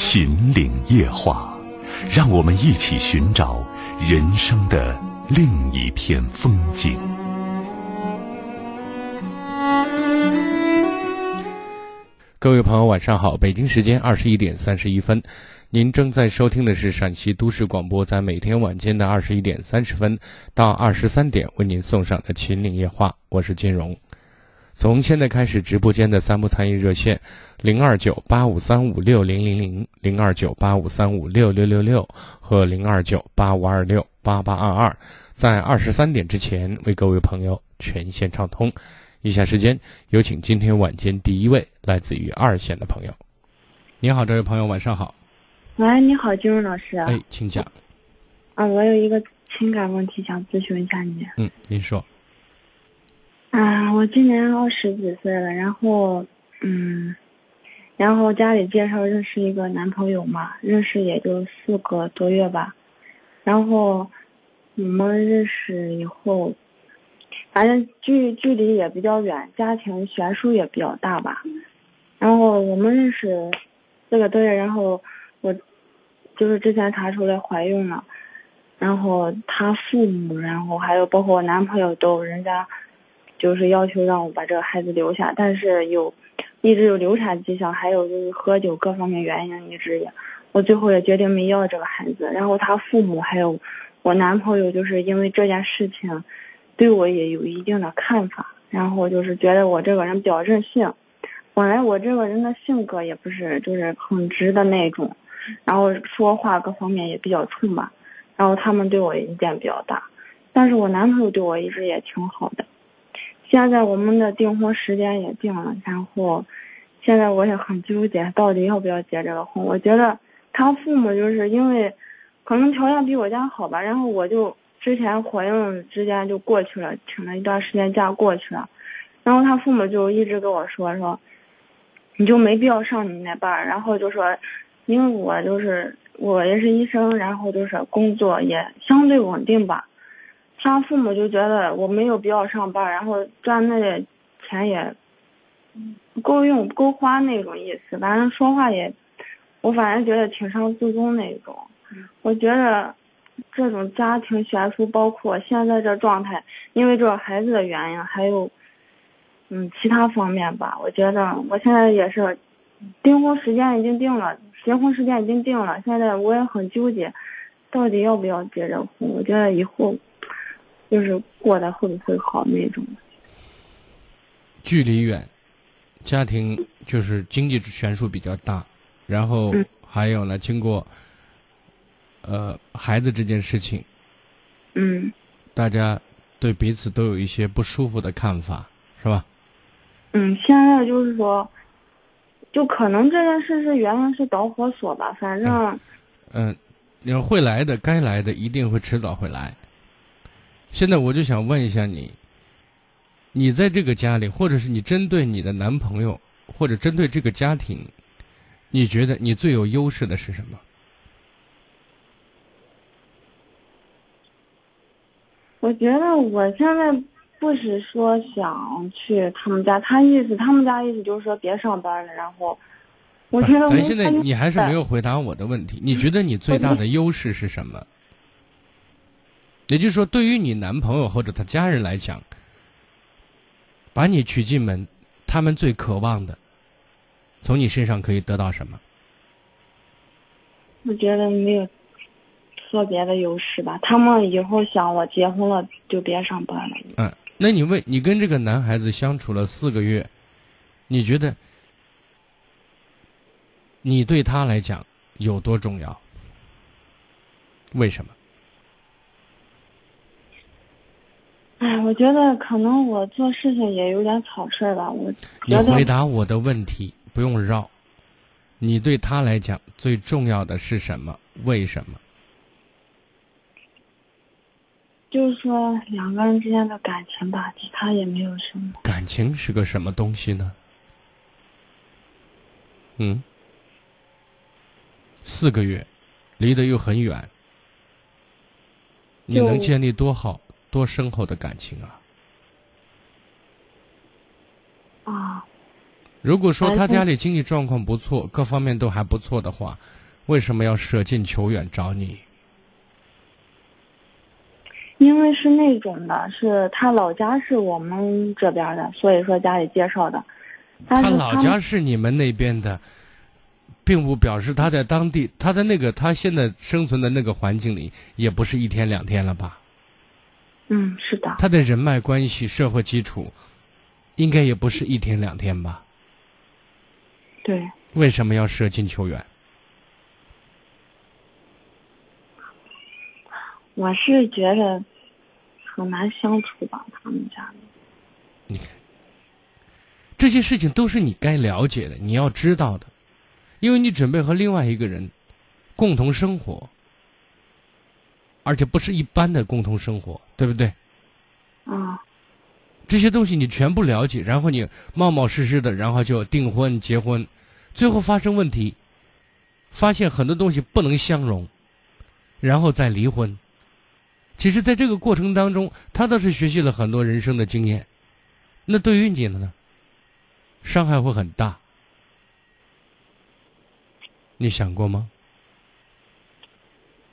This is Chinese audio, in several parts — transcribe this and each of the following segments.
秦岭夜话，让我们一起寻找人生的另一片风景。各位朋友，晚上好！北京时间二十一点三十一分，您正在收听的是陕西都市广播，在每天晚间的二十一点三十分到二十三点为您送上的《秦岭夜话》，我是金荣。从现在开始，直播间的三部参与热线：零二九八五三五六零零零、零二九八五三五六六六六和零二九八五二六八八二二，在二十三点之前为各位朋友全线畅通。以下时间有请今天晚间第一位来自于二线的朋友。你好，这位朋友，晚上好。喂，你好，金融老师。哎，请讲。啊，我有一个情感问题想咨询一下你。嗯，您说。啊，我今年二十几岁了，然后，嗯，然后家里介绍认识一个男朋友嘛，认识也就四个多月吧，然后我们认识以后。反正距距离也比较远，家庭悬殊也比较大吧。然后我们认识四个多月，然后我就是之前查出来怀孕了，然后他父母，然后还有包括我男朋友都，人家就是要求让我把这个孩子留下，但是有一直有流产迹象，还有就是喝酒各方面原因一直也，我最后也决定没要这个孩子。然后他父母还有我男朋友就是因为这件事情。对我也有一定的看法，然后就是觉得我这个人比较任性，本来我这个人的性格也不是就是很直的那种，然后说话各方面也比较冲吧，然后他们对我意见比较大，但是我男朋友对我一直也挺好的，现在我们的订婚时间也定了，然后现在我也很纠结，到底要不要结这个婚？我觉得他父母就是因为可能条件比我家好吧，然后我就。之前怀孕之间就过去了，请了一段时间假过去了，然后他父母就一直跟我说说，你就没必要上你那班然后就说，因为我就是我也是医生，然后就是工作也相对稳定吧，他父母就觉得我没有必要上班然后赚那点钱也不够用不够花那种意思，反正说话也，我反正觉得挺伤自尊那种，我觉得。这种家庭悬殊，包括现在这状态，因为这个孩子的原因，还有，嗯，其他方面吧。我觉得我现在也是，订婚时间已经定了，结婚时间已经定了。现在我也很纠结，到底要不要结这婚？我觉得以后，就是过得会不会好那种。距离远，家庭就是经济悬殊比较大，然后还有呢，经过。呃，孩子这件事情，嗯，大家对彼此都有一些不舒服的看法，是吧？嗯，现在就是说，就可能这件事是原来是导火索吧，反正，嗯，你会来的，该来的一定会迟早会来。现在我就想问一下你，你在这个家里，或者是你针对你的男朋友，或者针对这个家庭，你觉得你最有优势的是什么？我觉得我现在不是说想去他们家，他意思他们家意思就是说别上班了，然后我觉得咱现在你还是没有回答我的问题。你觉得你最大的优势是什么？也就是说，对于你男朋友或者他家人来讲，把你娶进门，他们最渴望的，从你身上可以得到什么？我觉得没有。特别的优势吧，他们以后想我结婚了就别上班了。嗯，那你问你跟这个男孩子相处了四个月，你觉得你对他来讲有多重要？为什么？哎，我觉得可能我做事情也有点草率吧。我你回答我的问题，不用绕。你对他来讲最重要的是什么？为什么？就是说两个人之间的感情吧，其他也没有什么。感情是个什么东西呢？嗯，四个月，离得又很远，你能建立多好、多深厚的感情啊？啊，如果说他家里经济状况不错，各方面都还不错的话，为什么要舍近求远找你？因为是那种的，是他老家是我们这边的，所以说家里介绍的。他老家是你们那边的，并不表示他在当地，他在那个他现在生存的那个环境里，也不是一天两天了吧？嗯，是的。他的人脉关系、社会基础，应该也不是一天两天吧？对。为什么要舍近求远？我是觉得很难相处吧，他们家里。你看，这些事情都是你该了解的，你要知道的，因为你准备和另外一个人共同生活，而且不是一般的共同生活，对不对？啊。这些东西你全部了解，然后你冒冒失失的，然后就订婚结婚，最后发生问题，发现很多东西不能相容，然后再离婚。其实，在这个过程当中，他倒是学习了很多人生的经验。那对于你呢？伤害会很大。你想过吗？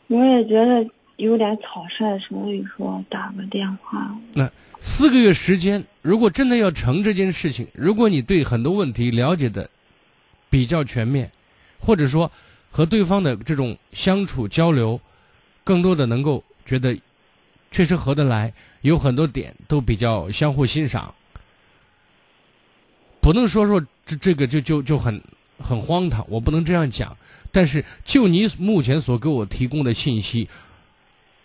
我也觉得有点草率，所以说打个电话。那四个月时间，如果真的要成这件事情，如果你对很多问题了解的比较全面，或者说和对方的这种相处交流，更多的能够觉得。确实合得来，有很多点都比较相互欣赏，不能说说这这个就就就很很荒唐，我不能这样讲。但是就你目前所给我提供的信息，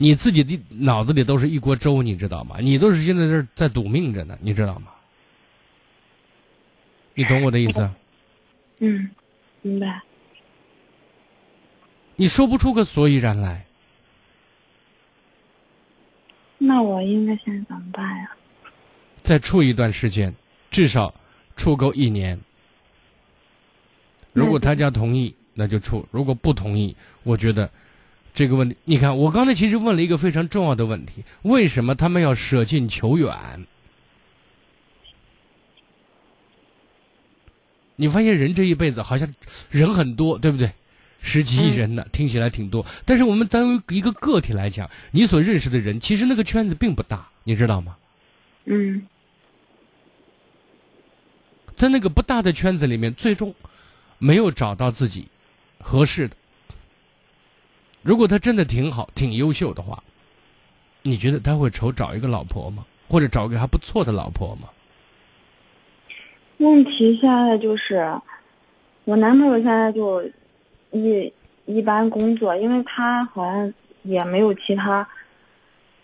你自己的脑子里都是一锅粥，你知道吗？你都是现在这在赌命着呢，你知道吗？你懂我的意思？嗯，明白。你说不出个所以然来。那我应该现在怎么办呀？再处一段时间，至少处够一年。如果他家同意，那就处；如果不同意，我觉得这个问题，你看，我刚才其实问了一个非常重要的问题：为什么他们要舍近求远？你发现人这一辈子好像人很多，对不对？十几亿人呢，听起来挺多，但是我们单为一个个体来讲，你所认识的人，其实那个圈子并不大，你知道吗？嗯，在那个不大的圈子里面，最终没有找到自己合适的。如果他真的挺好、挺优秀的话，你觉得他会愁找一个老婆吗？或者找个还不错的老婆吗？问题现在就是，我男朋友现在就。一一般工作，因为他好像也没有其他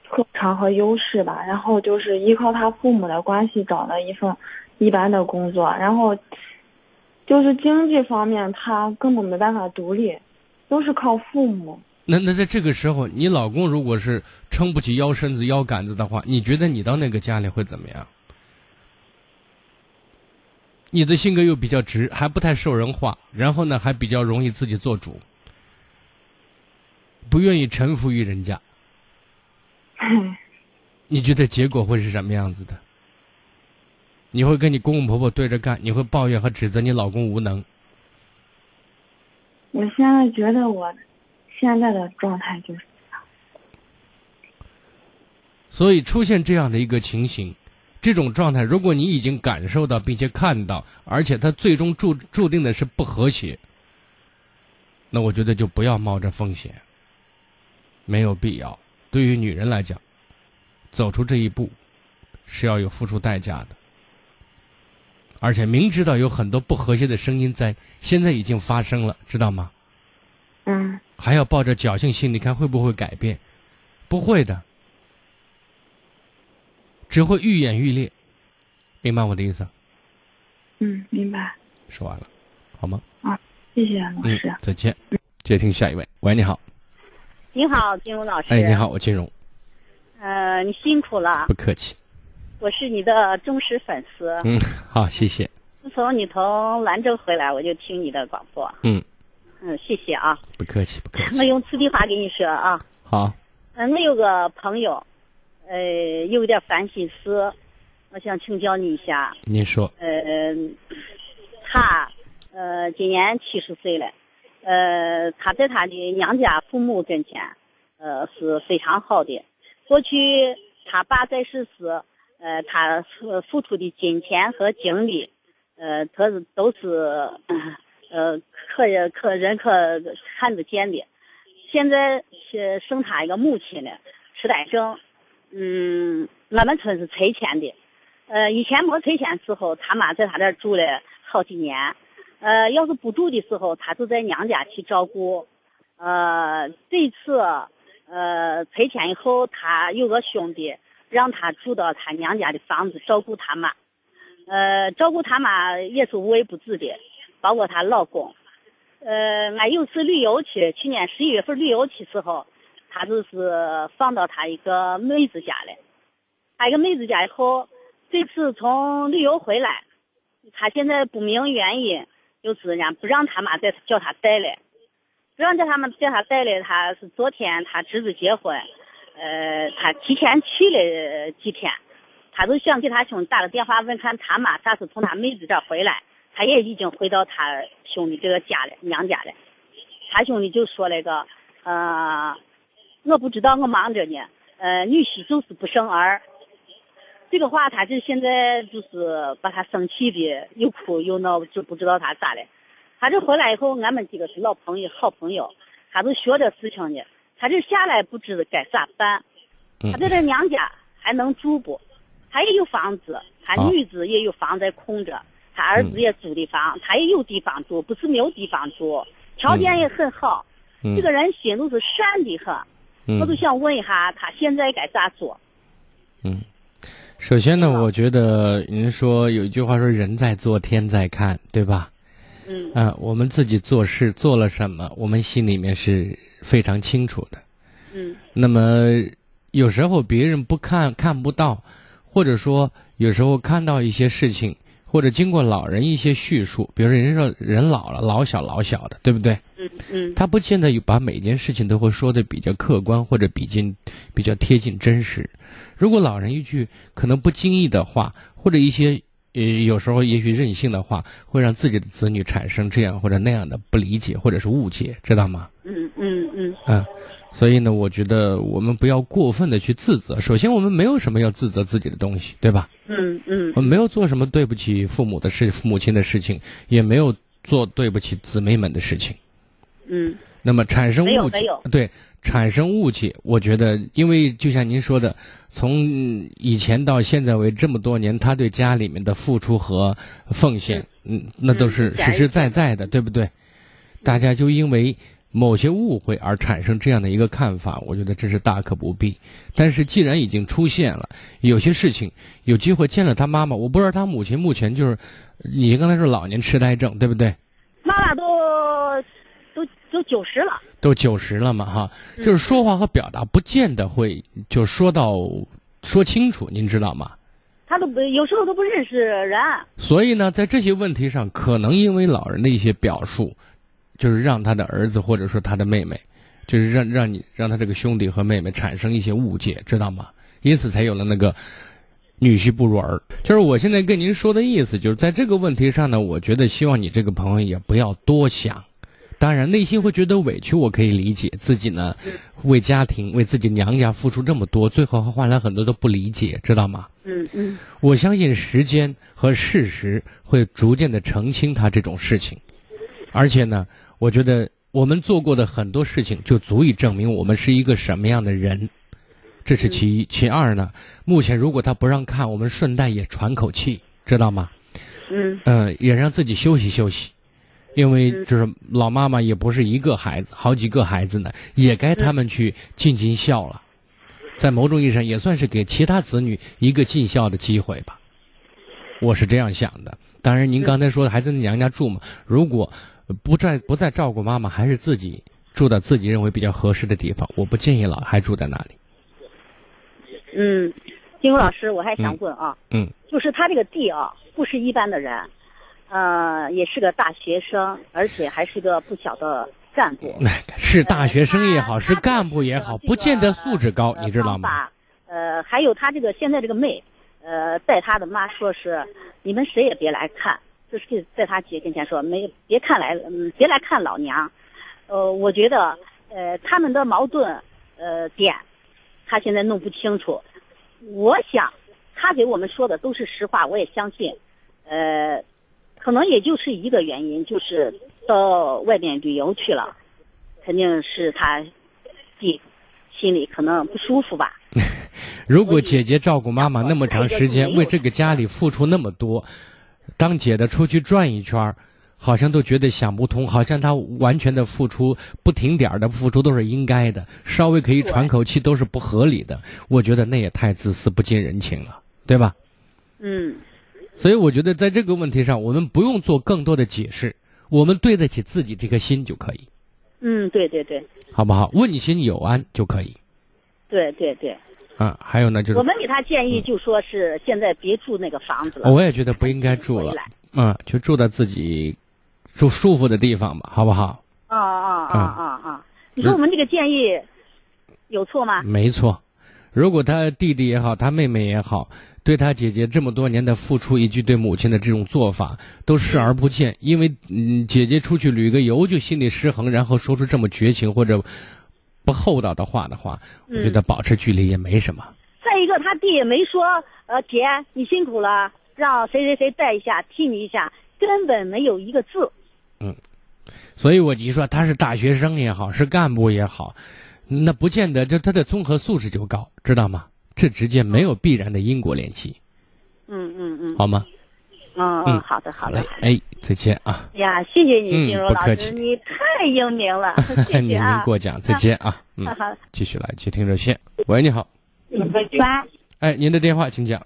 特长和优势吧，然后就是依靠他父母的关系找了一份一般的工作，然后就是经济方面他根本没办法独立，都是靠父母。那那在这个时候，你老公如果是撑不起腰身子腰杆子的话，你觉得你到那个家里会怎么样？你的性格又比较直，还不太受人话，然后呢，还比较容易自己做主，不愿意臣服于人家。你觉得结果会是什么样子的？你会跟你公公婆婆对着干？你会抱怨和指责你老公无能？我现在觉得我现在的状态就是这样。所以出现这样的一个情形。这种状态，如果你已经感受到并且看到，而且它最终注注定的是不和谐，那我觉得就不要冒着风险，没有必要。对于女人来讲，走出这一步是要有付出代价的，而且明知道有很多不和谐的声音在现在已经发生了，知道吗？嗯。还要抱着侥幸心理，看会不会改变？不会的。只会愈演愈烈，明白我的意思？嗯，明白。说完了，好吗？啊，谢谢老师。再见。接听下一位，喂，你好。你好，金荣老师。哎，你好，我金荣。呃，你辛苦了。不客气。我是你的忠实粉丝。嗯，好，谢谢。自从你从兰州回来，我就听你的广播。嗯。嗯，谢谢啊。不客气，不客气。我用此地话跟你说啊。好。嗯，我有个朋友，呃，有点烦心事，我想请教你一下。您说。呃，他呃今年七十岁了，呃，他在他的娘家父母跟前，呃是非常好的。过去他爸在世时，呃，他付出的金钱和精力，呃，他是都是呃呃可也可人可看得见的。现在是剩他一个母亲了，痴呆症。嗯，俺们村是拆迁的，呃，以前没拆迁时候，他妈在他这住了好几年。呃，要是不住的时候，他就在娘家去照顾。呃，这次呃拆迁以后，他有个兄弟让他住到他娘家的房子照顾他妈。呃，照顾他妈也是无微不至的，包括她老公。呃，俺有次旅游去，去年十一月份旅游去时候，他就是放到她一个妹子家了。他一个妹子家以后，这次从旅游回来，他现在不明原因，就是人家不让他妈再叫他带了，不让叫他们叫他带了。他是昨天他侄子结婚，呃，他提前去了几天，他就想给他兄弟打个电话问看他妈啥时从他妹子这回来。他也已经回到他兄弟这个家了，娘家了。他兄弟就说那个，呃，我不知道，我忙着呢。呃，女婿就是不生儿。这个话，他就现在就是把他生气的，又哭又闹，就不知道他咋了。他这回来以后，俺们几个是老朋友、好朋友，他都学这事情呢。他这下来不知该咋办。他在这娘家还能住不？他也有房子，他女子也有房在空着。他儿子也租的房，他也有地方住，不是没有地方住，条件也很好。这个人心都是善的很，我就想问一下，他现在该咋做？嗯，首先呢，我觉得您说有一句话说“人在做，天在看”，对吧？嗯。啊，我们自己做事做了什么，我们心里面是非常清楚的。嗯。那么有时候别人不看看不到，或者说有时候看到一些事情。或者经过老人一些叙述，比如说人说人老了，老小老小的，对不对？嗯嗯。他不见得有把每件事情都会说的比较客观或者比近比较贴近真实。如果老人一句可能不经意的话，或者一些呃有时候也许任性的话，会让自己的子女产生这样或者那样的不理解或者是误解，知道吗？嗯嗯嗯。啊。所以呢，我觉得我们不要过分的去自责。首先，我们没有什么要自责自己的东西，对吧？嗯嗯。我们没有做什么对不起父母的事、父母亲的事情，也没有做对不起姊妹们的事情。嗯。那么产生误解，对产生误解，我觉得，因为就像您说的，从以前到现在为这么多年，他对家里面的付出和奉献，嗯，那都是实实在在的，对不对？大家就因为。某些误会而产生这样的一个看法，我觉得这是大可不必。但是既然已经出现了，有些事情有机会见了他妈妈，我不知道他母亲目前就是，你刚才说老年痴呆症，对不对？妈妈都都都九十了，都九十了嘛，哈，就是说话和表达不见得会就说到说清楚，您知道吗？他都不有时候都不认识人。所以呢，在这些问题上，可能因为老人的一些表述。就是让他的儿子或者说他的妹妹，就是让让你让他这个兄弟和妹妹产生一些误解，知道吗？因此才有了那个女婿不如儿。就是我现在跟您说的意思，就是在这个问题上呢，我觉得希望你这个朋友也不要多想。当然，内心会觉得委屈，我可以理解。自己呢，为家庭为自己娘家付出这么多，最后还换来很多的不理解，知道吗？嗯嗯。我相信时间和事实会逐渐的澄清他这种事情，而且呢。我觉得我们做过的很多事情，就足以证明我们是一个什么样的人，这是其一。其二呢，目前如果他不让看，我们顺带也喘口气，知道吗？嗯。嗯，也让自己休息休息，因为就是老妈妈也不是一个孩子，好几个孩子呢，也该他们去尽尽孝了，在某种意义上也算是给其他子女一个尽孝的机会吧。我是这样想的。当然，您刚才说的还在娘家住嘛？如果不再不再照顾妈妈，还是自己住到自己认为比较合适的地方。我不建议老还住在那里。嗯，金荣老师，我还想问啊，嗯，就是他这个弟啊，不是一般的人，呃，也是个大学生，而且还是个不小的干部。是大学生也好，是干部也好，不见得素质高，你知道吗？呃，还有他这个现在这个妹，呃，带他的妈说是你们谁也别来看，就是在他姐跟前说没别看来，嗯，别来看老娘。呃，我觉得呃他们的矛盾呃点，他现在弄不清楚。我想他给我们说的都是实话，我也相信。呃，可能也就是一个原因，就是到外面旅游去了，肯定是他弟心里可能不舒服吧。如果姐姐照顾妈妈那么长时间，为这个家里付出那么多，当姐的出去转一圈好像都觉得想不通，好像她完全的付出不停点的付出都是应该的，稍微可以喘口气都是不合理的。我觉得那也太自私不近人情了，对吧？嗯。所以我觉得在这个问题上，我们不用做更多的解释，我们对得起自己这颗心就可以。嗯，对对对。好不好？问心有安就可以。对对对。啊，还有呢，就是我们给他建议，就说是现在别住那个房子了。我也觉得不应该住了，嗯，就住在自己住舒服的地方吧，好不好？啊啊啊啊啊！你说我们这个建议有错吗？没错，如果他弟弟也好，他妹妹也好，对他姐姐这么多年的付出，以及对母亲的这种做法都视而不见，因为嗯，姐姐出去旅个游就心理失衡，然后说出这么绝情或者。不厚道的话的话，我觉得保持距离也没什么。再一个，他弟也没说，呃，姐你辛苦了，让谁谁谁带一下，替你一下，根本没有一个字。嗯，所以我就说，他是大学生也好，是干部也好，那不见得就他的综合素质就高，知道吗？这之间没有必然的因果联系。嗯嗯嗯，好吗？嗯嗯，好的好嘞，哎，再见啊！呀，谢谢你，金荣老师，你太英明了，谢谢啊！您过奖，再见啊！嗯，好继续来接听热线。喂，你好。喂。哎，您的电话请讲。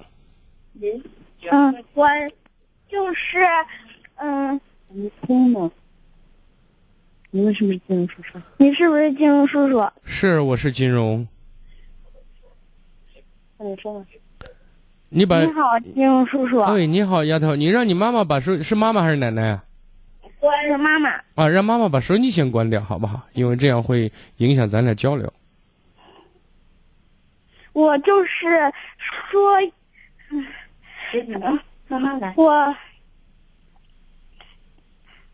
您。嗯，我就是，嗯。你听呢？你为什么是金融叔叔？你是不是金融叔叔？是，我是金融。那你说吧。你把你好，金融叔叔。哎，你好，丫头，你让你妈妈把手是妈妈还是奶奶啊？我是妈妈。啊，让妈妈把收音机先关掉，好不好？因为这样会影响咱俩交流。我就是说，嗯，慢慢来。我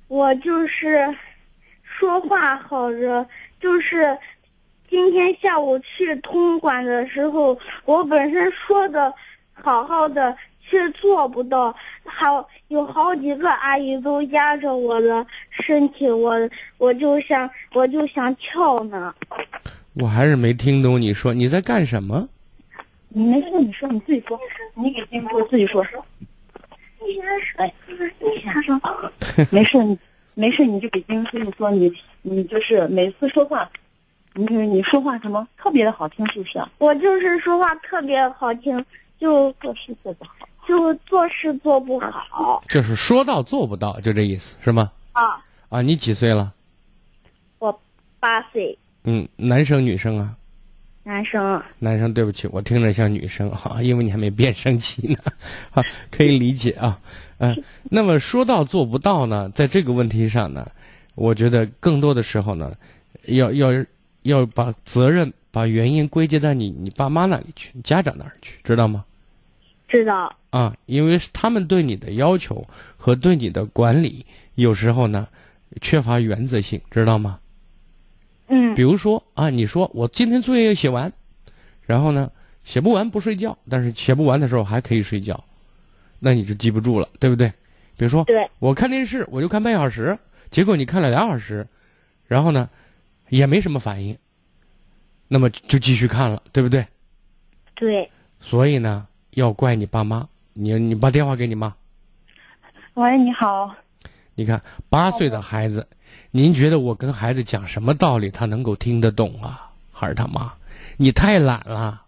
我就是说话好着，就是今天下午去通管的时候，我本身说的。好好的，却做不到。好，有好几个阿姨都压着我的身体，我我就想，我就想跳呢。我还是没听懂你说你在干什么。你没事，你说你自己说，你给金叔自己说。哎，他说没事，没事，你就给金叔说，你你就是每次说话，你你说话什么特别的好听，是不是？我就是说话特别好听。就做事做不好，就做事做不好，就是说到做不到，就这意思是吗？啊啊！你几岁了？我八岁。嗯，男生女生啊？男生。男生，对不起，我听着像女生哈，因为你还没变声期呢，啊，可以理解啊。嗯，那么说到做不到呢，在这个问题上呢，我觉得更多的时候呢，要要要把责任。把原因归结在你你爸妈那里去，家长那儿去，知道吗？知道。啊，因为他们对你的要求和对你的管理，有时候呢，缺乏原则性，知道吗？嗯。比如说啊，你说我今天作业要写完，然后呢，写不完不睡觉，但是写不完的时候还可以睡觉，那你就记不住了，对不对？比如说，对，我看电视我就看半小时，结果你看了两小时，然后呢，也没什么反应。那么就继续看了，对不对？对。所以呢，要怪你爸妈。你你把电话给你妈。喂，你好。你看，八岁的孩子，您觉得我跟孩子讲什么道理，他能够听得懂啊？还是他妈？你太懒了。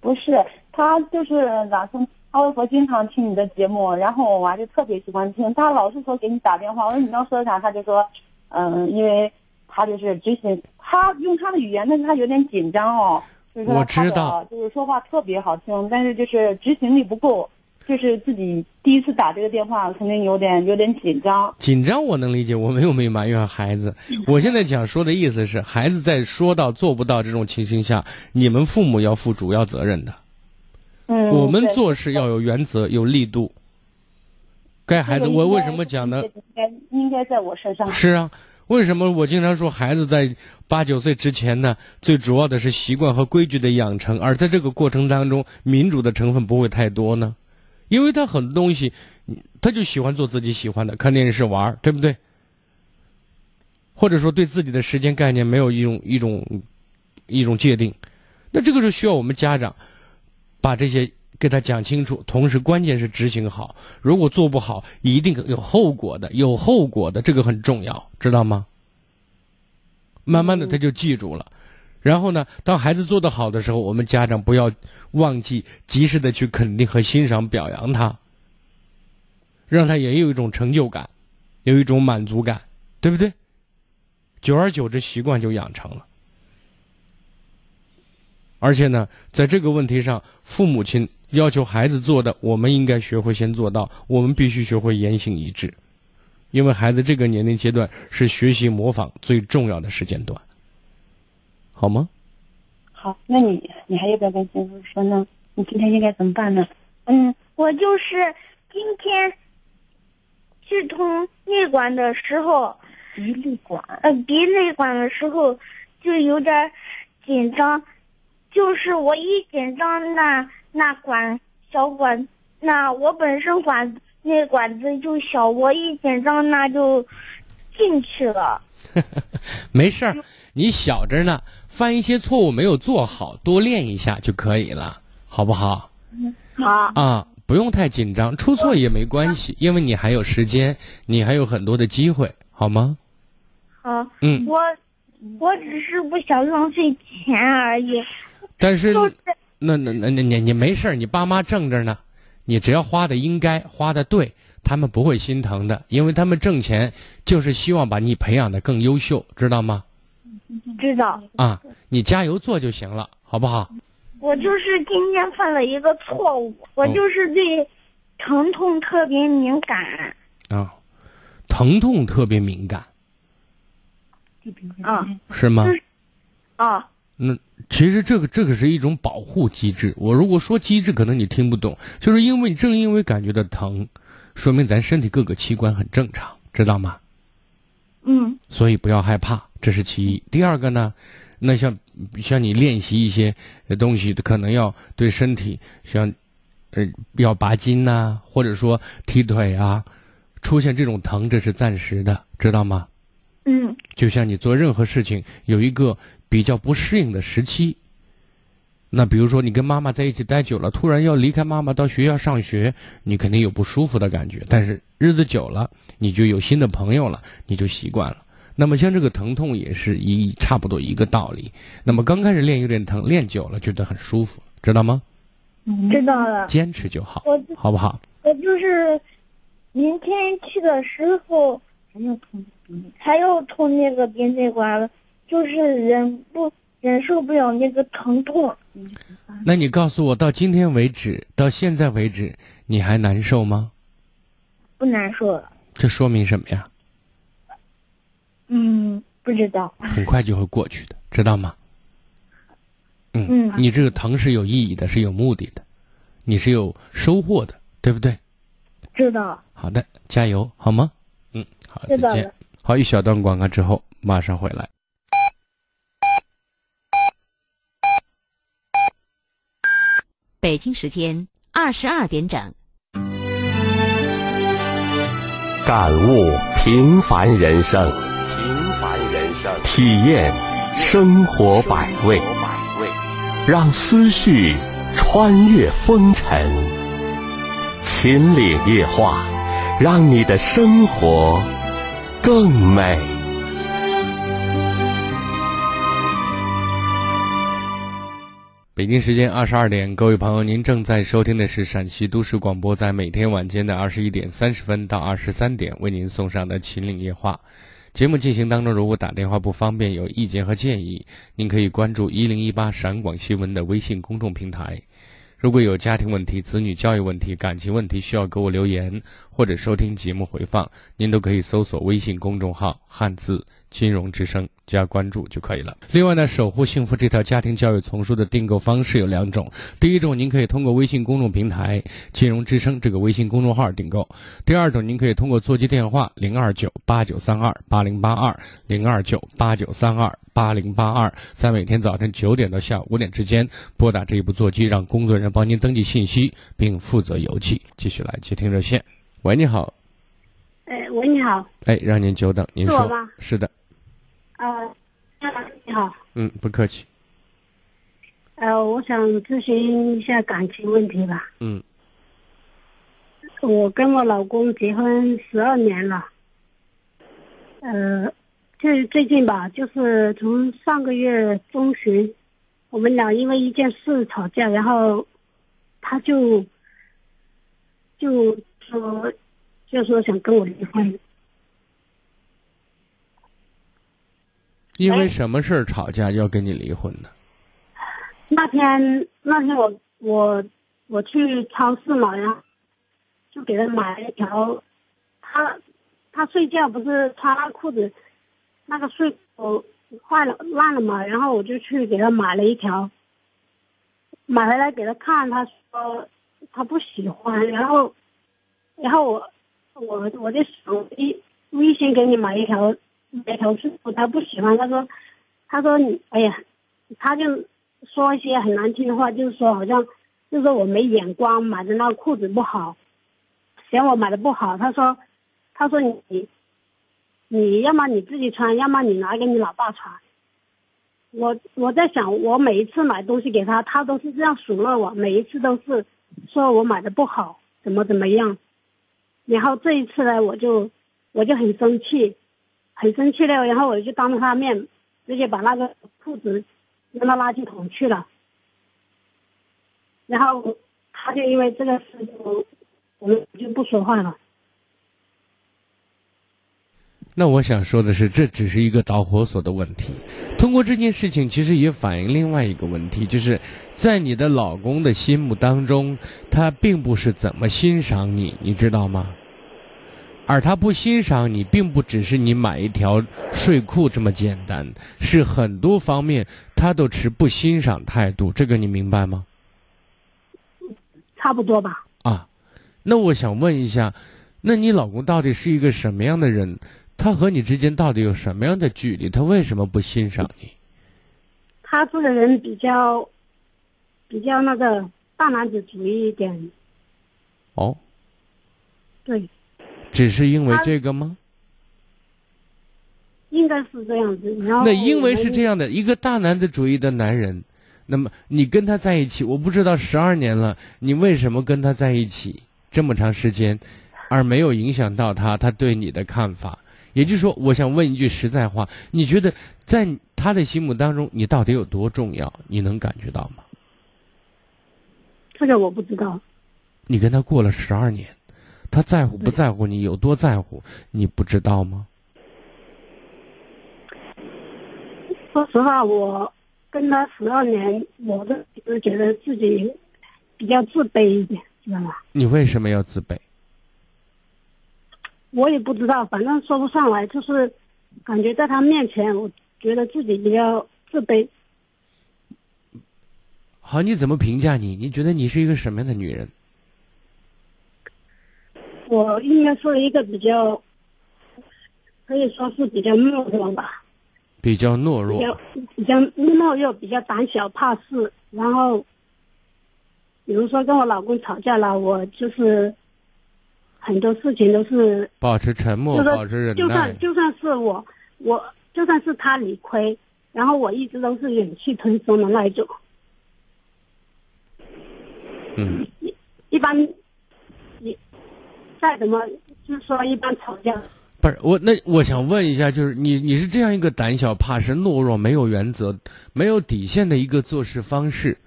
不是，他就是咋说他会说经常听你的节目，然后我就特别喜欢听。他老是说给你打电话，我说你要说啥，他就说，嗯，因为他就是执行，他用他的语言，但是他有点紧张哦。就是我知道就是说话特别好听，但是就是执行力不够，就是自己第一次打这个电话，肯定有点有点紧张。紧张我能理解，我没有没埋怨孩子。我现在想说的意思是，孩子在说到做不到这种情形下，你们父母要负主要责任的。嗯，我们做事要有原则，有力度。该孩子，我为什么讲呢？应该应该在我身上。是啊，为什么我经常说孩子在八九岁之前呢？最主要的是习惯和规矩的养成，而在这个过程当中，民主的成分不会太多呢？因为他很多东西，他就喜欢做自己喜欢的，看电视玩儿，对不对？或者说对自己的时间概念没有一种一种一种界定，那这个是需要我们家长把这些给他讲清楚，同时关键是执行好。如果做不好，一定有后果的，有后果的，这个很重要，知道吗？慢慢的他就记住了。然后呢，当孩子做得好的时候，我们家长不要忘记及时的去肯定和欣赏、表扬他，让他也有一种成就感，有一种满足感，对不对？久而久之，习惯就养成了。而且呢，在这个问题上，父母亲要求孩子做的，我们应该学会先做到。我们必须学会言行一致，因为孩子这个年龄阶段是学习模仿最重要的时间段，好吗？好，那你你还要不要跟先生说呢？你今天应该怎么办呢？嗯，我就是今天去通内管的时候，鼻内管。呃，鼻内管的时候就有点紧张，就是我一紧张，那那管小管，那我本身管那管子就小，我一紧张那就进去了。没事儿，你小着呢，犯一些错误没有做好，多练一下就可以了，好不好？好，啊，不用太紧张，出错也没关系，因为你还有时间，你还有很多的机会，好吗？好，嗯，我我只是不想浪费钱而已，但是就是那那那那你你没事儿你爸妈挣着呢，你只要花的应该，花的对，他们不会心疼的，因为他们挣钱就是希望把你培养的更优秀，知道吗？知道。啊，你加油做就行了，好不好？我就是今天犯了一个错误，我就是对疼痛特别敏感。啊，疼痛特别敏感，啊是吗？啊，那其实这个这个是一种保护机制。我如果说机制，可能你听不懂，就是因为正因为感觉到疼，说明咱身体各个器官很正常，知道吗？嗯所以不要害怕，这是其一。第二个呢，那像像你练习一些呃东西，可能要对身体像呃要拔筋呐、或者说踢腿啊，出现这种疼，这是暂时的，知道吗？嗯就像你做任何事情有一个比较不适应的时期。那比如说你跟妈妈在一起待久了，突然要离开妈妈到学校上学，你肯定有不舒服的感觉。但是日子久了，你就有新的朋友了，你就习惯了。那么像这个疼痛也是一差不多一个道理。那么刚开始练有点疼，练久了觉得很舒服，知道吗？知道了。坚持就好，我好不好？我就是明天去的时候还要通还要通那个鼻内管了，就是忍不忍受不了那个疼痛。那你告诉我，到今天为止，到现在为止，你还难受吗？不难受了。这说明什么呀？嗯，不知道。很快就会过去的，知道吗？嗯，嗯你这个疼是有意义的，是有目的的，你是有收获的，对不对？知道。好的，加油，好吗？嗯，好，再见。好，一小段广告之后马上回来。北京时间二十二点整。感悟平凡人生，平凡人生，体验生活百味，让思绪穿越风尘，秦岭夜话，让你的生活更美。北京时间二十二点，各位朋友，您正在收听的是陕西都市广播，在每天晚间的二十一点三十分到二十三点为您送上的《秦岭夜话》节目进行当中，如果打电话不方便，有意见和建议，您可以关注一零一八陕广新闻的微信公众平台。如果有家庭问题、子女教育问题、感情问题需要给我留言或者收听节目回放，您都可以搜索微信公众号“汉字金融之声”。加关注就可以了。另外呢，守护幸福这套家庭教育丛书的订购方式有两种。第一种，您可以通过微信公众平台“金融之声”这个微信公众号订购；第二种，您可以通过座机电话零二九八九三二八零八二零二九八九三二八零八二，在每天早晨九点到下午五点之间拨打这一部座机，让工作人员帮您登记信息，并负责邮寄。继续来接听热线。喂，你好。哎，喂，你好。哎，让您久等，您说。是的。呃，你好。嗯，不客气。呃，我想咨询一下感情问题吧。嗯。我跟我老公结婚十二年了。呃，就是最近吧，就是从上个月中旬，我们俩因为一件事吵架，然后他就就说就说想跟我离婚。因为什么事儿吵架要跟你离婚呢？那天那天我我我去超市嘛，然后就给他买了一条，他他睡觉不是穿那裤子，那个睡裤坏了烂了嘛，然后我就去给他买了一条，买回来给他看，他说他不喜欢，然后然后我我我就想微微信给你买一条。买头是他不喜欢，他说，他说你，哎呀，他就说一些很难听的话，就是说好像，就是说我没眼光，买的那个裤子不好，嫌我买的不好。他说，他说你，你要么你自己穿，要么你拿给你老爸穿。我我在想，我每一次买东西给他，他都是这样数落我，每一次都是说我买的不好，怎么怎么样。然后这一次呢，我就我就很生气。很生气了，然后我就当着他面，直接把那个裤子扔到垃圾桶去了。然后他就因为这个事情，我们就不说话了。那我想说的是，这只是一个导火索的问题。通过这件事情，其实也反映另外一个问题，就是在你的老公的心目当中，他并不是怎么欣赏你，你知道吗？而他不欣赏你，并不只是你买一条睡裤这么简单，是很多方面他都持不欣赏态度，这个你明白吗？差不多吧。啊，那我想问一下，那你老公到底是一个什么样的人？他和你之间到底有什么样的距离？他为什么不欣赏你？他这个人比较，比较那个大男子主义一点。哦。对。只是因为这个吗？应该是这样子。然后那因为是这样的一个大男子主义的男人，那么你跟他在一起，我不知道十二年了，你为什么跟他在一起这么长时间，而没有影响到他他对你的看法？也就是说，我想问一句实在话，你觉得在他的心目当中，你到底有多重要？你能感觉到吗？这个我不知道。你跟他过了十二年。他在乎不在乎你有多在乎，你不知道吗？说实话，我跟他十二年，我都都觉得自己比较自卑一点，知道吗？你为什么要自卑？我也不知道，反正说不上来，就是感觉在他面前，我觉得自己比较自卑。好，你怎么评价你？你觉得你是一个什么样的女人？我应该说一个比较，可以说是比较懦弱吧。比较懦弱。比较比较懦弱，比较胆小怕事。然后，比如说跟我老公吵架了，我就是很多事情都是保持沉默，保持忍耐。就算就算是我，我就算是他理亏，然后我一直都是忍气吞声的那一种。嗯。一一般。你再怎么，就是说一般吵架，不是我那我想问一下，就是你你是这样一个胆小怕事、懦弱、没有原则、没有底线的一个做事方式，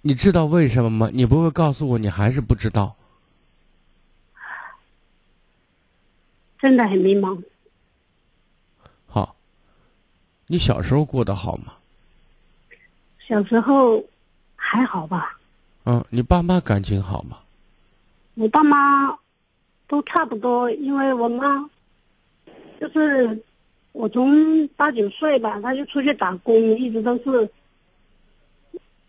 你知道为什么吗？你不会告诉我，你还是不知道。真的很迷茫。好，你小时候过得好吗？小时候还好吧。嗯，你爸妈感情好吗？我爸妈都差不多，因为我妈就是我从八九岁吧，她就出去打工，一直都是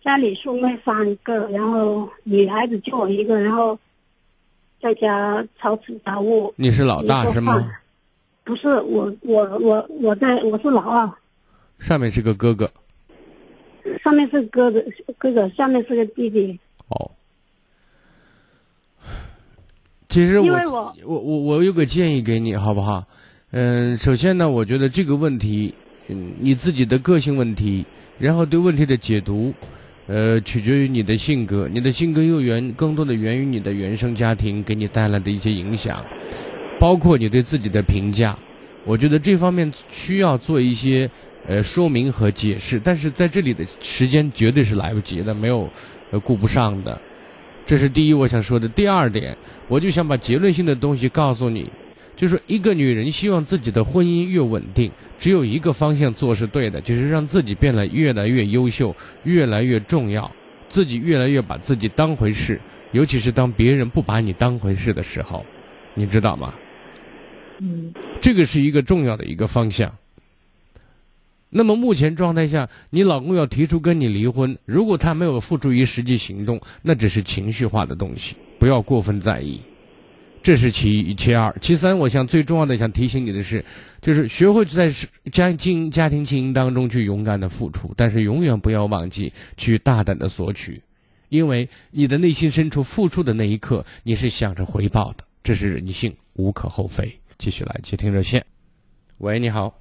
家里兄妹三个，然后女孩子就我一个，然后在家操持家务。你是老大是吗？不是，我我我我在我是老二。上面是个哥哥。上面是哥哥哥哥，下面是个弟弟。哦。其实我我我我有个建议给你，好不好？嗯，首先呢，我觉得这个问题，嗯，你自己的个性问题，然后对问题的解读，呃，取决于你的性格。你的性格又源更多的源于你的原生家庭给你带来的一些影响，包括你对自己的评价。我觉得这方面需要做一些呃说明和解释，但是在这里的时间绝对是来不及的，没有呃顾不上的。这是第一，我想说的。第二点，我就想把结论性的东西告诉你，就是一个女人希望自己的婚姻越稳定，只有一个方向做是对的，就是让自己变得越来越优秀，越来越重要，自己越来越把自己当回事。尤其是当别人不把你当回事的时候，你知道吗？嗯，这个是一个重要的一个方向。那么目前状态下，你老公要提出跟你离婚，如果他没有付诸于实际行动，那只是情绪化的东西，不要过分在意。这是其一，其二，其三，我想最重要的想提醒你的是，就是学会在家经营家庭经营当中去勇敢的付出，但是永远不要忘记去大胆的索取，因为你的内心深处付出的那一刻，你是想着回报的，这是人性，无可厚非。继续来接听热线，喂，你好。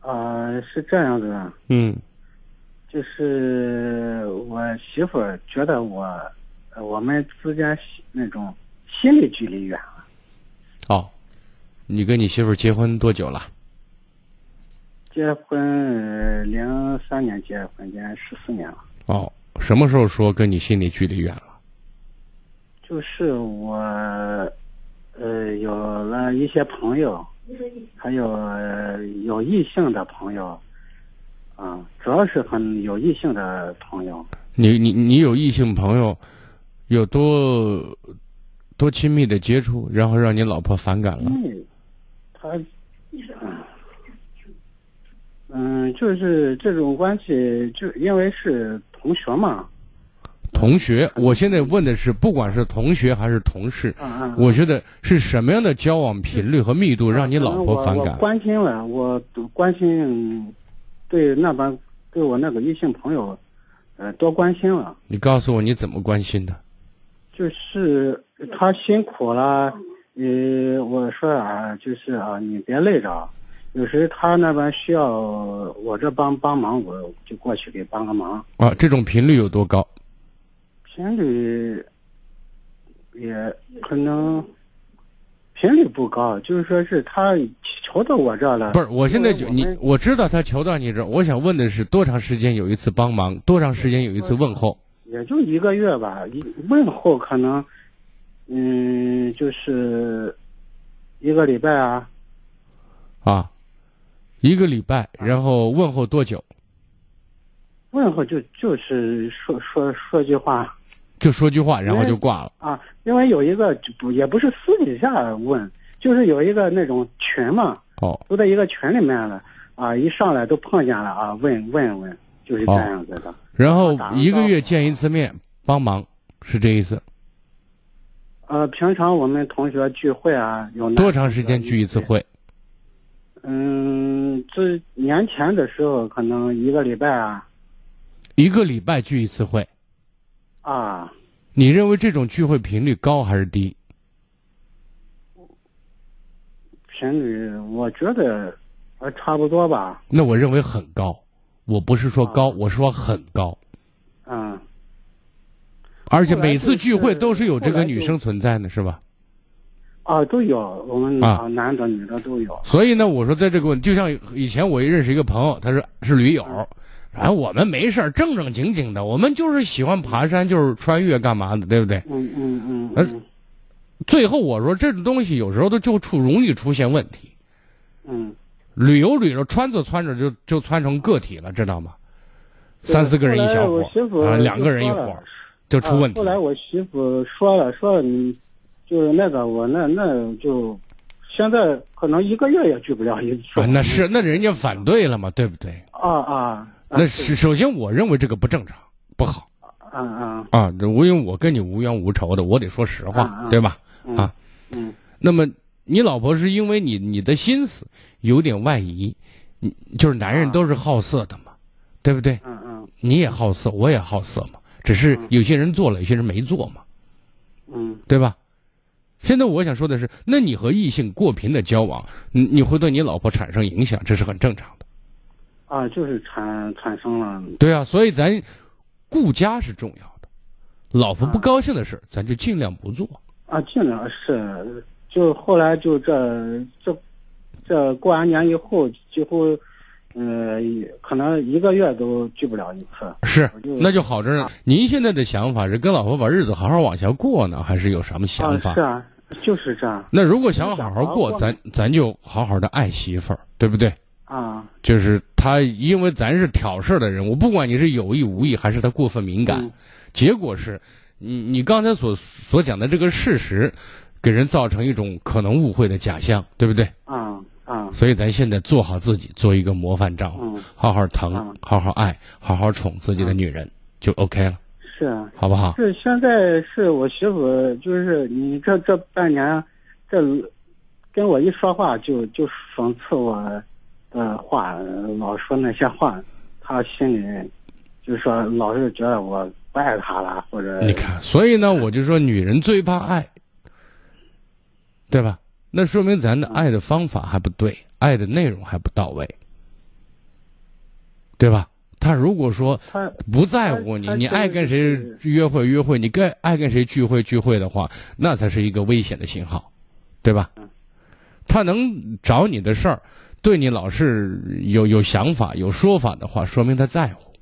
啊，是这样子的，嗯，就是我媳妇儿觉得我，我们之间那种心理距离远了。哦，你跟你媳妇儿结婚多久了？结婚零三年结婚，今年十四年了。哦，什么时候说跟你心理距离远了？就是我，呃，有了一些朋友。还有有异性的朋友，啊，主要是很有异性的朋友。你你你有异性朋友，有多多亲密的接触，然后让你老婆反感了？嗯，他，嗯，就是这种关系，就因为是同学嘛。同学，我现在问的是，不管是同学还是同事，我觉得是什么样的交往频率和密度让你老婆反感？关心了，我关心，对那帮对我那个异性朋友，呃，多关心了。你告诉我你怎么关心的？就是他辛苦了，呃，我说啊，就是啊，你别累着，有时他那边需要我这帮帮忙，我就过去给帮个忙。啊，这种频率有多高？频率也可能频率不高，就是说是他求到我这了。不是，我现在就你我知道他求到你这，我想问的是多长时间有一次帮忙，多长时间有一次问候？也就一个月吧，一问候可能，嗯，就是一个礼拜啊。啊，一个礼拜，然后问候多久？问候就就是说说说句话。就说句话，然后就挂了啊！因为有一个不也不是私底下问，就是有一个那种群嘛，哦，都在一个群里面了啊！一上来都碰见了啊，问问问，就是这样子的。然后一个月见一次面，帮忙是这意思。呃，平常我们同学聚会啊，有多长时间聚一次会？嗯，这年前的时候可能一个礼拜啊。一个礼拜聚一次会。啊，你认为这种聚会频率高还是低？频率，我觉得呃差不多吧。那我认为很高，我不是说高，我说很高。嗯。而且每次聚会都是有这个女生存在的，是吧？啊，都有，我们啊男的女的都有。所以呢，我说在这个问，就像以前我认识一个朋友，他是是驴友。然后我们没事儿正正经经的，我们就是喜欢爬山，就是穿越干嘛的，对不对？嗯嗯嗯呃嗯最后我说这种东西有时候都就出容易出现问题，嗯。旅游旅游穿着穿着就就穿成个体了，知道吗？三四个人一小伙啊，两个人一伙就出问题啊。后来我媳妇说了，说你就是那个我那那就现在可能一个月也聚不了一次。啊，那是那人家反对了嘛，对不对？啊啊，那是首先我认为这个不正常，不好嗯嗯啊。这因为我跟你无冤无仇的，我得说实话，对吧？嗯啊，嗯那么你老婆是因为你你的心思有点外移，你就是男人都是好色的嘛，对不对？嗯嗯你也好色，我也好色嘛，只是有些人做了，有些人没做嘛，嗯对吧？现在我想说的是，那你和异性过频的交往，你你会对你老婆产生影响，这是很正常的。啊，就是产产生了对啊，所以咱顾家是重要的，老婆不高兴的事，咱就尽量不做。啊，尽量是，就后来就这这这过完年以后，几乎呃可能一个月都聚不了一次。是就，那就好着呢。您现在的想法是跟老婆把日子好好往下过呢，还是有什么想法？啊，是啊，就是这样那如果想好好过，咱咱就好好的爱媳妇儿，对不对？啊。就是他，因为咱是挑事儿的人，我不管你是有意无意还是他过分敏感，嗯结果是，你你刚才所所讲的这个事实，给人造成一种可能误会的假象，对不对？啊啊所以咱现在做好自己，做一个模范丈夫，嗯好好疼，嗯好好爱，好好宠自己的女人，就 OK 了，是啊。好不好？是现在是我媳妇，就是你这这半年，这跟我一说话就就讽刺我的话，老说那些话，她心里就说老是觉得我不爱她了，或者你看，所以呢，我就说女人最怕爱，对吧？那说明咱的爱的方法还不对，爱的内容还不到位，对吧？他如果说她不在乎你，你爱跟谁约会约会，你跟爱跟谁聚会聚会的话，那才是一个危险的信号，对吧？他能找你的事儿，对你老是有有想法、有说法的话，说明他在乎，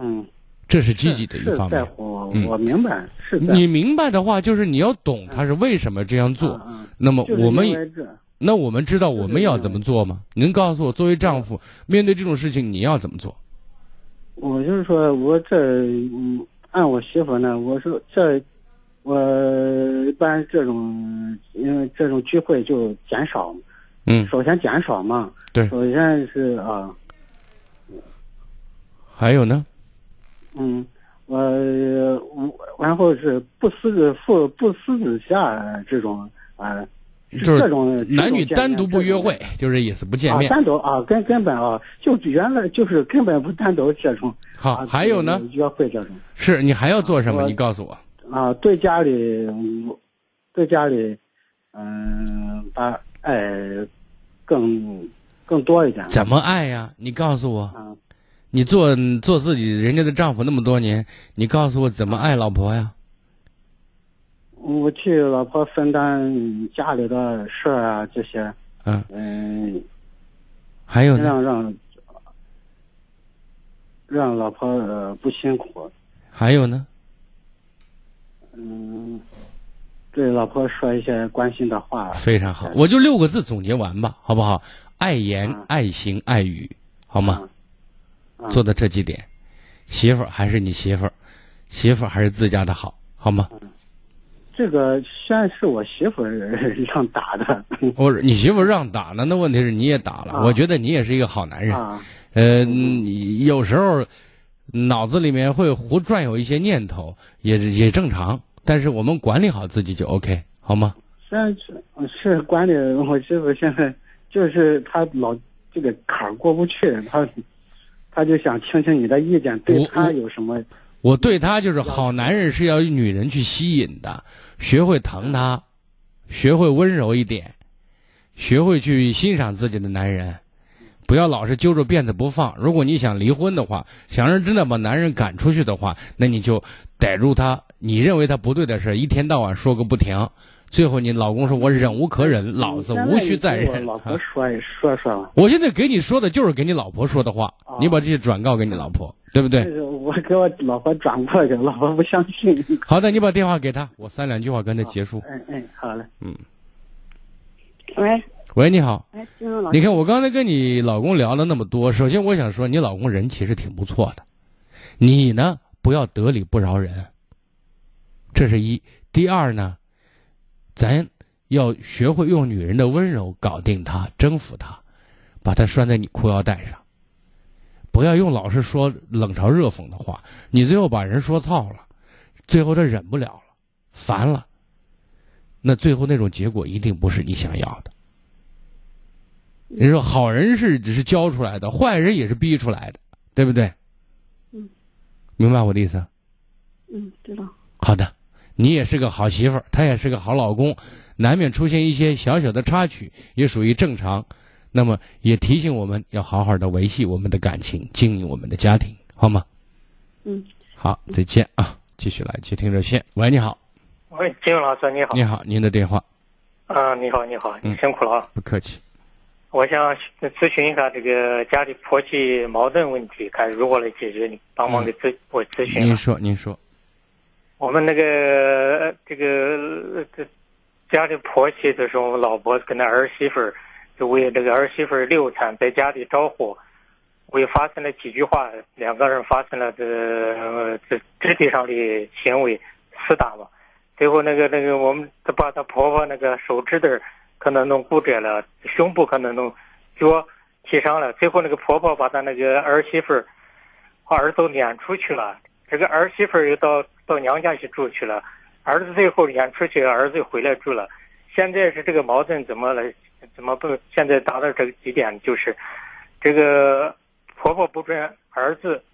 嗯这是积极的一方面。在乎，嗯我明白是你明白的话，就是你要懂他是为什么这样做。那么我们那我们知道我们要怎么做吗？您告诉我，作为丈夫，面对这种事情你要怎么做？我就是说我这嗯，按我媳妇呢，我说这我一般这种因为这种聚会就减少，嗯，首先减少嘛，对首先是啊，还有呢？嗯，我我然后是不私不不私自下这种啊，就是这种男女单独不约会，就这意思，不见啊，面。单独啊，根根本啊，就原来就是根本不单独这种。好，啊还有呢？约会这种是你还要做什么？我你告诉我。啊，对家里，嗯对家里，嗯，把爱更更多一点。怎么爱呀？你告诉我。啊？你做做自己人家的丈夫那么多年，你告诉我怎么爱老婆呀？我替老婆分担家里的事儿啊，这些，嗯，嗯，还有呢？尽量让让老婆呃不辛苦，还有呢？嗯，对老婆说一些关心的话。非常好，我就六个字总结完吧，好不好？爱言啊、爱行、爱语，好吗？啊做到这几点，媳妇儿还是你媳妇儿，媳妇儿还是自家的好，好吗？这个虽然是我媳妇儿让打的，我你媳妇儿让打呢，那问题是你也打了。啊我觉得你也是一个好男人。啊，呃，你有时候脑子里面会胡转悠一些念头，也也正常。但是我们管理好自己就 OK，好吗？虽然是是管理我媳妇现在就是她老这个坎儿过不去，她她就想听听你的意见，对我她有什么？我对他就是好男人是要女人去吸引的，学会疼他，学会温柔一点，学会去欣赏自己的男人，不要老是揪着辫子不放。如果你想离婚的话，想让真的把男人赶出去的话，那你就逮住他，你认为他不对的事，一天到晚说个不停，最后你老公说：“我忍无可忍，老子无需再忍。”老婆说说说。我现在给你说的就是给你老婆说的话，你把这些转告给你老婆，对不对？我给我老婆转过去，老婆不相信。好的，你把电话给他，我三两句话跟他结束。嗯嗯，好嘞。嗯。喂。喂，你好。哎，你看我刚才跟你老公聊了那么多，首先我想说，你老公人其实挺不错的，你呢不要得理不饶人。这是一。第二呢，咱要学会用女人的温柔搞定她，征服她，把她拴在你裤腰带上。不要用老是说冷嘲热讽的话，你最后把人说操了，最后他忍不了了，烦了。那最后那种结果一定不是你想要的。你说好人是只是教出来的，坏人也是逼出来的，对不对？嗯，明白我的意思？嗯，知道。好的，你也是个好媳妇儿，他也是个好老公，难免出现一些小小的插曲，也属于正常。那么也提醒我们要好好的维系我们的感情，经营我们的家庭，好吗？嗯，好，再见啊！继续来接听热线。喂，你好。喂，金勇老师，你好。你好，您的电话。啊，你好，你好，你辛苦了啊！不客气。我想咨询一下这个家里婆媳矛盾问题，看如何来解决？你帮忙给咨我咨询。您说，您说。我们那个这个这家里婆媳的时候，老婆跟那儿媳妇儿就为这个儿媳妇儿流产，在家里着火，为发生了几句话，两个人发生了这这肢体上的行为厮打嘛。最后那个那个，我们把她婆婆那个手指头。可能弄骨折了，胸部可能弄脚踢伤了。最后那个婆婆把她那个儿媳妇儿、儿子撵出去了。这个儿媳妇儿又到到娘家去住去了。儿子最后撵出去，儿子又回来住了。现在是这个矛盾怎么了？怎么不？现在达到这个几点？就是这个婆婆不准儿子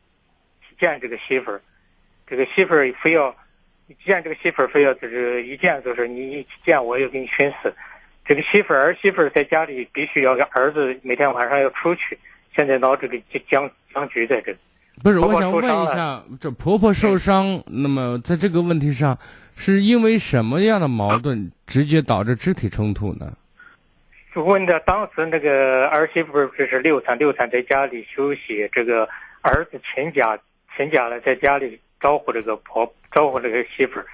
见这个媳妇儿，这个媳妇儿非要见这个媳妇儿，非要就是一见就是你一见我就给你寻死。这个媳妇儿儿媳妇儿在家里必须要跟儿子每天晚上要出去，现在闹这个僵僵局在这。不是，我想问一下，这婆婆受伤，那么在这个问题上，是因为什么样的矛盾直接导致肢体冲突呢？就问的当时那个儿媳妇儿这是流产，流产在家里休息，这个儿子请假，请假了在家里招呼这个婆招呼这个媳妇儿，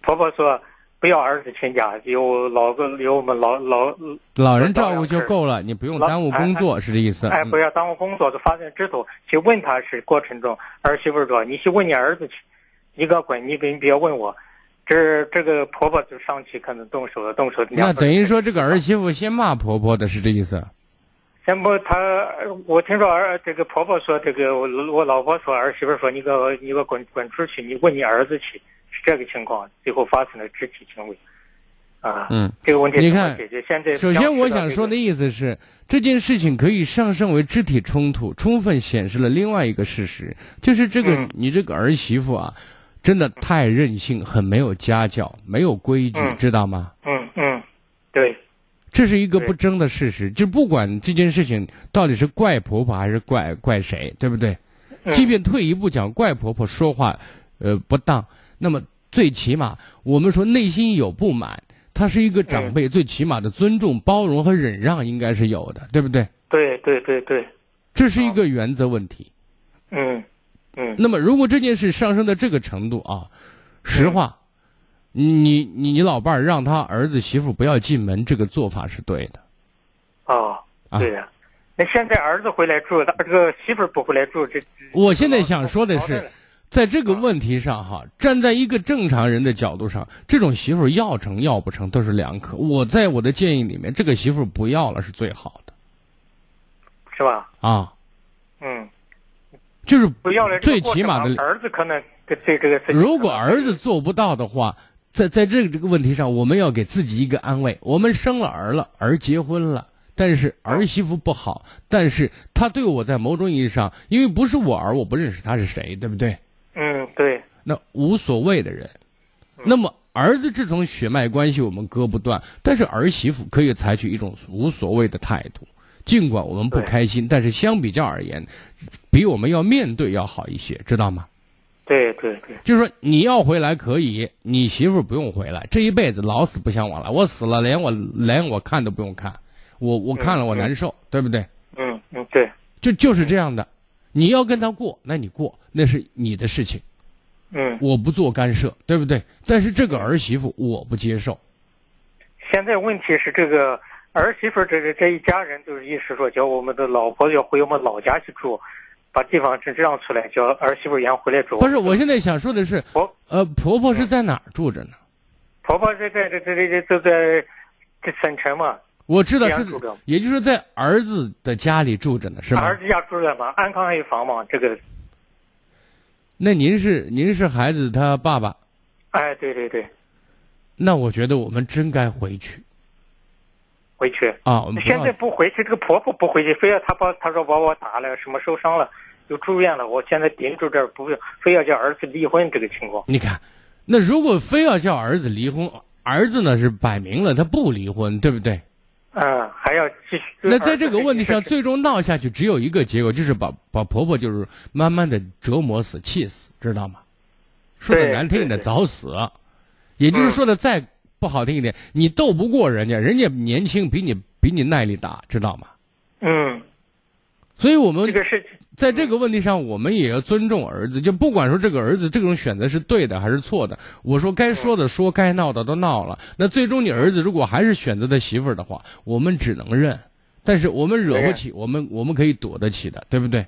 婆婆说。不要儿子全家，有老个有我们老老老人照顾就够了，你不用耽误工作，是这意思？哎，不要耽误工作，就发生之后去问他是过程中，儿媳妇说：“你去问你儿子去，你给我滚，你别别问我。”这这个婆婆就上去可能动手了，动手。那等于说这个儿媳妇先骂婆婆的是这意思？先不，她我听说儿这个婆婆说这个我我老婆说儿媳妇说你给我你给我滚滚出去，你问你儿子去。是这个情况，最后发生了肢体行为，啊，嗯，这个问题你看，解决？现在首先我想说的意思是，这件事情可以上升为肢体冲突，充分显示了另外一个事实，就是这个你这个儿媳妇啊，真的太任性，很没有家教，没有规矩，知道吗？嗯嗯，对，这是一个不争的事实，就不管这件事情到底是怪婆婆还是怪怪谁，对不对？即便退一步讲，怪婆婆说话，呃，不当。那么最起码，我们说内心有不满，他是一个长辈，最起码的尊重、包容和忍让应该是有的，对不对？对对对对，这是一个原则问题。嗯嗯。那么，如果这件事上升到这个程度啊，实话，你你你老伴儿让他儿子媳妇不要进门，这个做法是对的。哦，对呀。那现在儿子回来住，他这个媳妇不回来住，这我现在想说的是。在这个问题上，哈，站在一个正常人的角度上，这种媳妇要成要不成都是两可。我在我的建议里面，这个媳妇不要了是最好的，是吧？啊，嗯，就是不要了。最起码的儿子可能对这个。如果儿子做不到的话，在在这个这个问题上，我们要给自己一个安慰：我们生了儿了，儿结婚了，但是儿媳妇不好，但是她对我在某种意义上，因为不是我儿，我不认识她是谁，对不对？嗯，对，那无所谓的人，那么儿子这种血脉关系我们割不断，但是儿媳妇可以采取一种无所谓的态度，尽管我们不开心，但是相比较而言，比我们要面对要好一些，知道吗？对对对，就是说你要回来可以，你媳妇不用回来，这一辈子老死不相往来。我死了，连我连我看都不用看，我我看了我难受，对不对？嗯嗯，对，就就是这样的。你要跟他过，那你过，那是你的事情，嗯，我不做干涉，对不对？但是这个儿媳妇我不接受。现在问题是这个儿媳妇这个这一家人就是意思说，叫我们的老婆要回我们老家去住，把地方这让出来，叫儿媳妇也回来住。不是，我现在想说的是，婆呃，婆婆是在哪儿住着呢？婆婆在在这这这这在这省城嘛。我知道是，也就是在儿子的家里住着呢，是吗？儿子家住着嘛，安康有房嘛，这个。那您是您是孩子他爸爸？哎，对对对。那我觉得我们真该回去。回去啊！我们现在不回去，这个婆婆不回去，非要她把她说把我打了，什么受伤了，又住院了。我现在顶住这儿，不非要叫儿子离婚这个情况。你看，那如果非要叫儿子离婚，儿子呢是摆明了他不离婚，对不对？嗯，还要继续。那在这个问题上，最终闹下去只有一个结果，就是把把婆婆就是慢慢的折磨死、气死，知道吗？说的难听一点，早死。也就是说的再不好听一点，你斗不过人家，人家年轻，比你比你耐力大，知道吗？嗯。所以我们这个是。在这个问题上，我们也要尊重儿子。就不管说这个儿子这种选择是对的还是错的，我说该说的说，该闹的都闹了。那最终你儿子如果还是选择他媳妇儿的话，我们只能认。但是我们惹不起，我们我们可以躲得起的，对不对？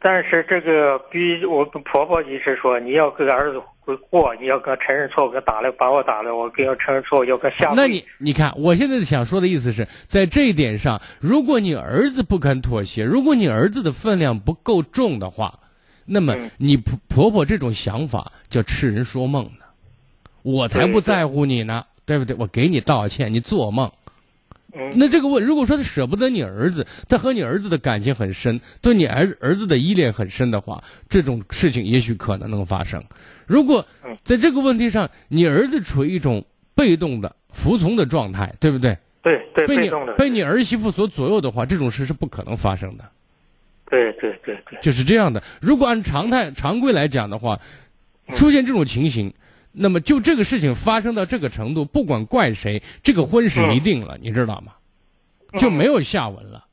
但是这个比我婆婆一直说，你要给儿子过，你要跟承认错误，跟打了把我打了，我跟要承认错误，要跟下。那你你看，我现在想说的意思是在这一点上，如果你儿子不肯妥协，如果你儿子的分量不够重的话，那么你婆婆婆这种想法叫痴人说梦呢。我才不在乎你呢，对不对？我给你道歉，你做梦。那这个问，如果说他舍不得你儿子，他和你儿子的感情很深，对你儿儿子的依恋很深的话，这种事情也许可能能发生。如果在这个问题上，你儿子处于一种被动的服从的状态，对不对？对对，被你被你儿媳妇所左右的话，这种事是不可能发生的。对对对对，就是这样的。如果按常态常规来讲的话，出现这种情形。那么，就这个事情发生到这个程度，不管怪谁，这个婚是离定了，你知道吗？就没有下文了。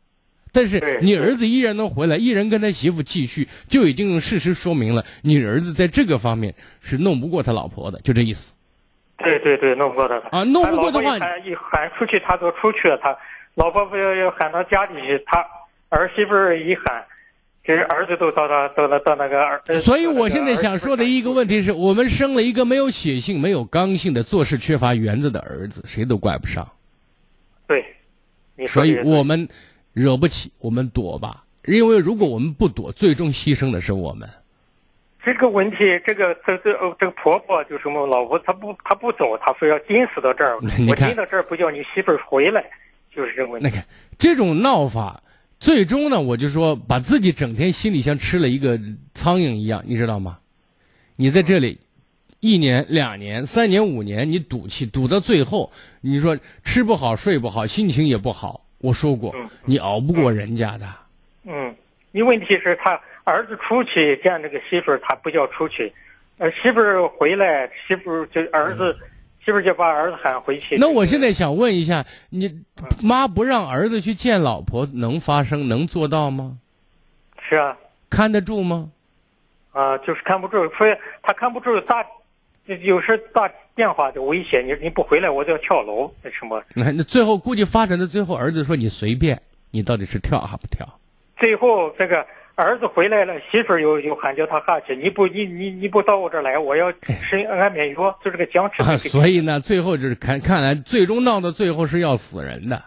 但是你儿子依然能回来，依然跟他媳妇继续，就已经用事实说明了，你儿子在这个方面是弄不过他老婆的，就这意思。对对对，弄不过他。啊，弄不过的话，一喊出去，他都出去了。他老婆不要要喊到家里去，他儿媳妇一喊。其实儿子都到那到那到那个儿，所以我现在想说的一个问题是我们生了一个没有血性、没有刚性的、做事缺乏原则的儿子，谁都怪不上。对，你说所以我们惹不起，我们躲吧。因为如果我们不躲，最终牺牲的是我们。这个问题，这个这这这个婆婆就是我老婆，她不她不走，她非要盯死到这儿。我盯到这儿不叫你媳妇儿回来，就是这个问题。那看这种闹法。最终呢，我就说把自己整天心里像吃了一个苍蝇一样，你知道吗？你在这里一年、两年、三年、五年，你赌气赌到最后，你说吃不好、睡不好，心情也不好。我说过，你熬不过人家的。嗯，你问题是他儿子出去见这个媳妇儿，他不叫出去，呃，媳妇儿回来，媳妇儿就儿子。是不是就把儿子喊回去？那我现在想问一下，你妈不让儿子去见老婆，能发生能做到吗？是啊，看得住吗？啊，就是看不住，所以他看不住打，有时打电话就威胁你，你不回来我就要跳楼，那什么？那那最后估计发展到最后，儿子说你随便，你到底是跳还不跳？最后这个。儿子回来了，媳妇儿又又喊叫他下去。你不，你你你不到我这儿来，我要吃安眠药，就这个僵持。所以呢，最后就是看，看来最终闹到最后是要死人的。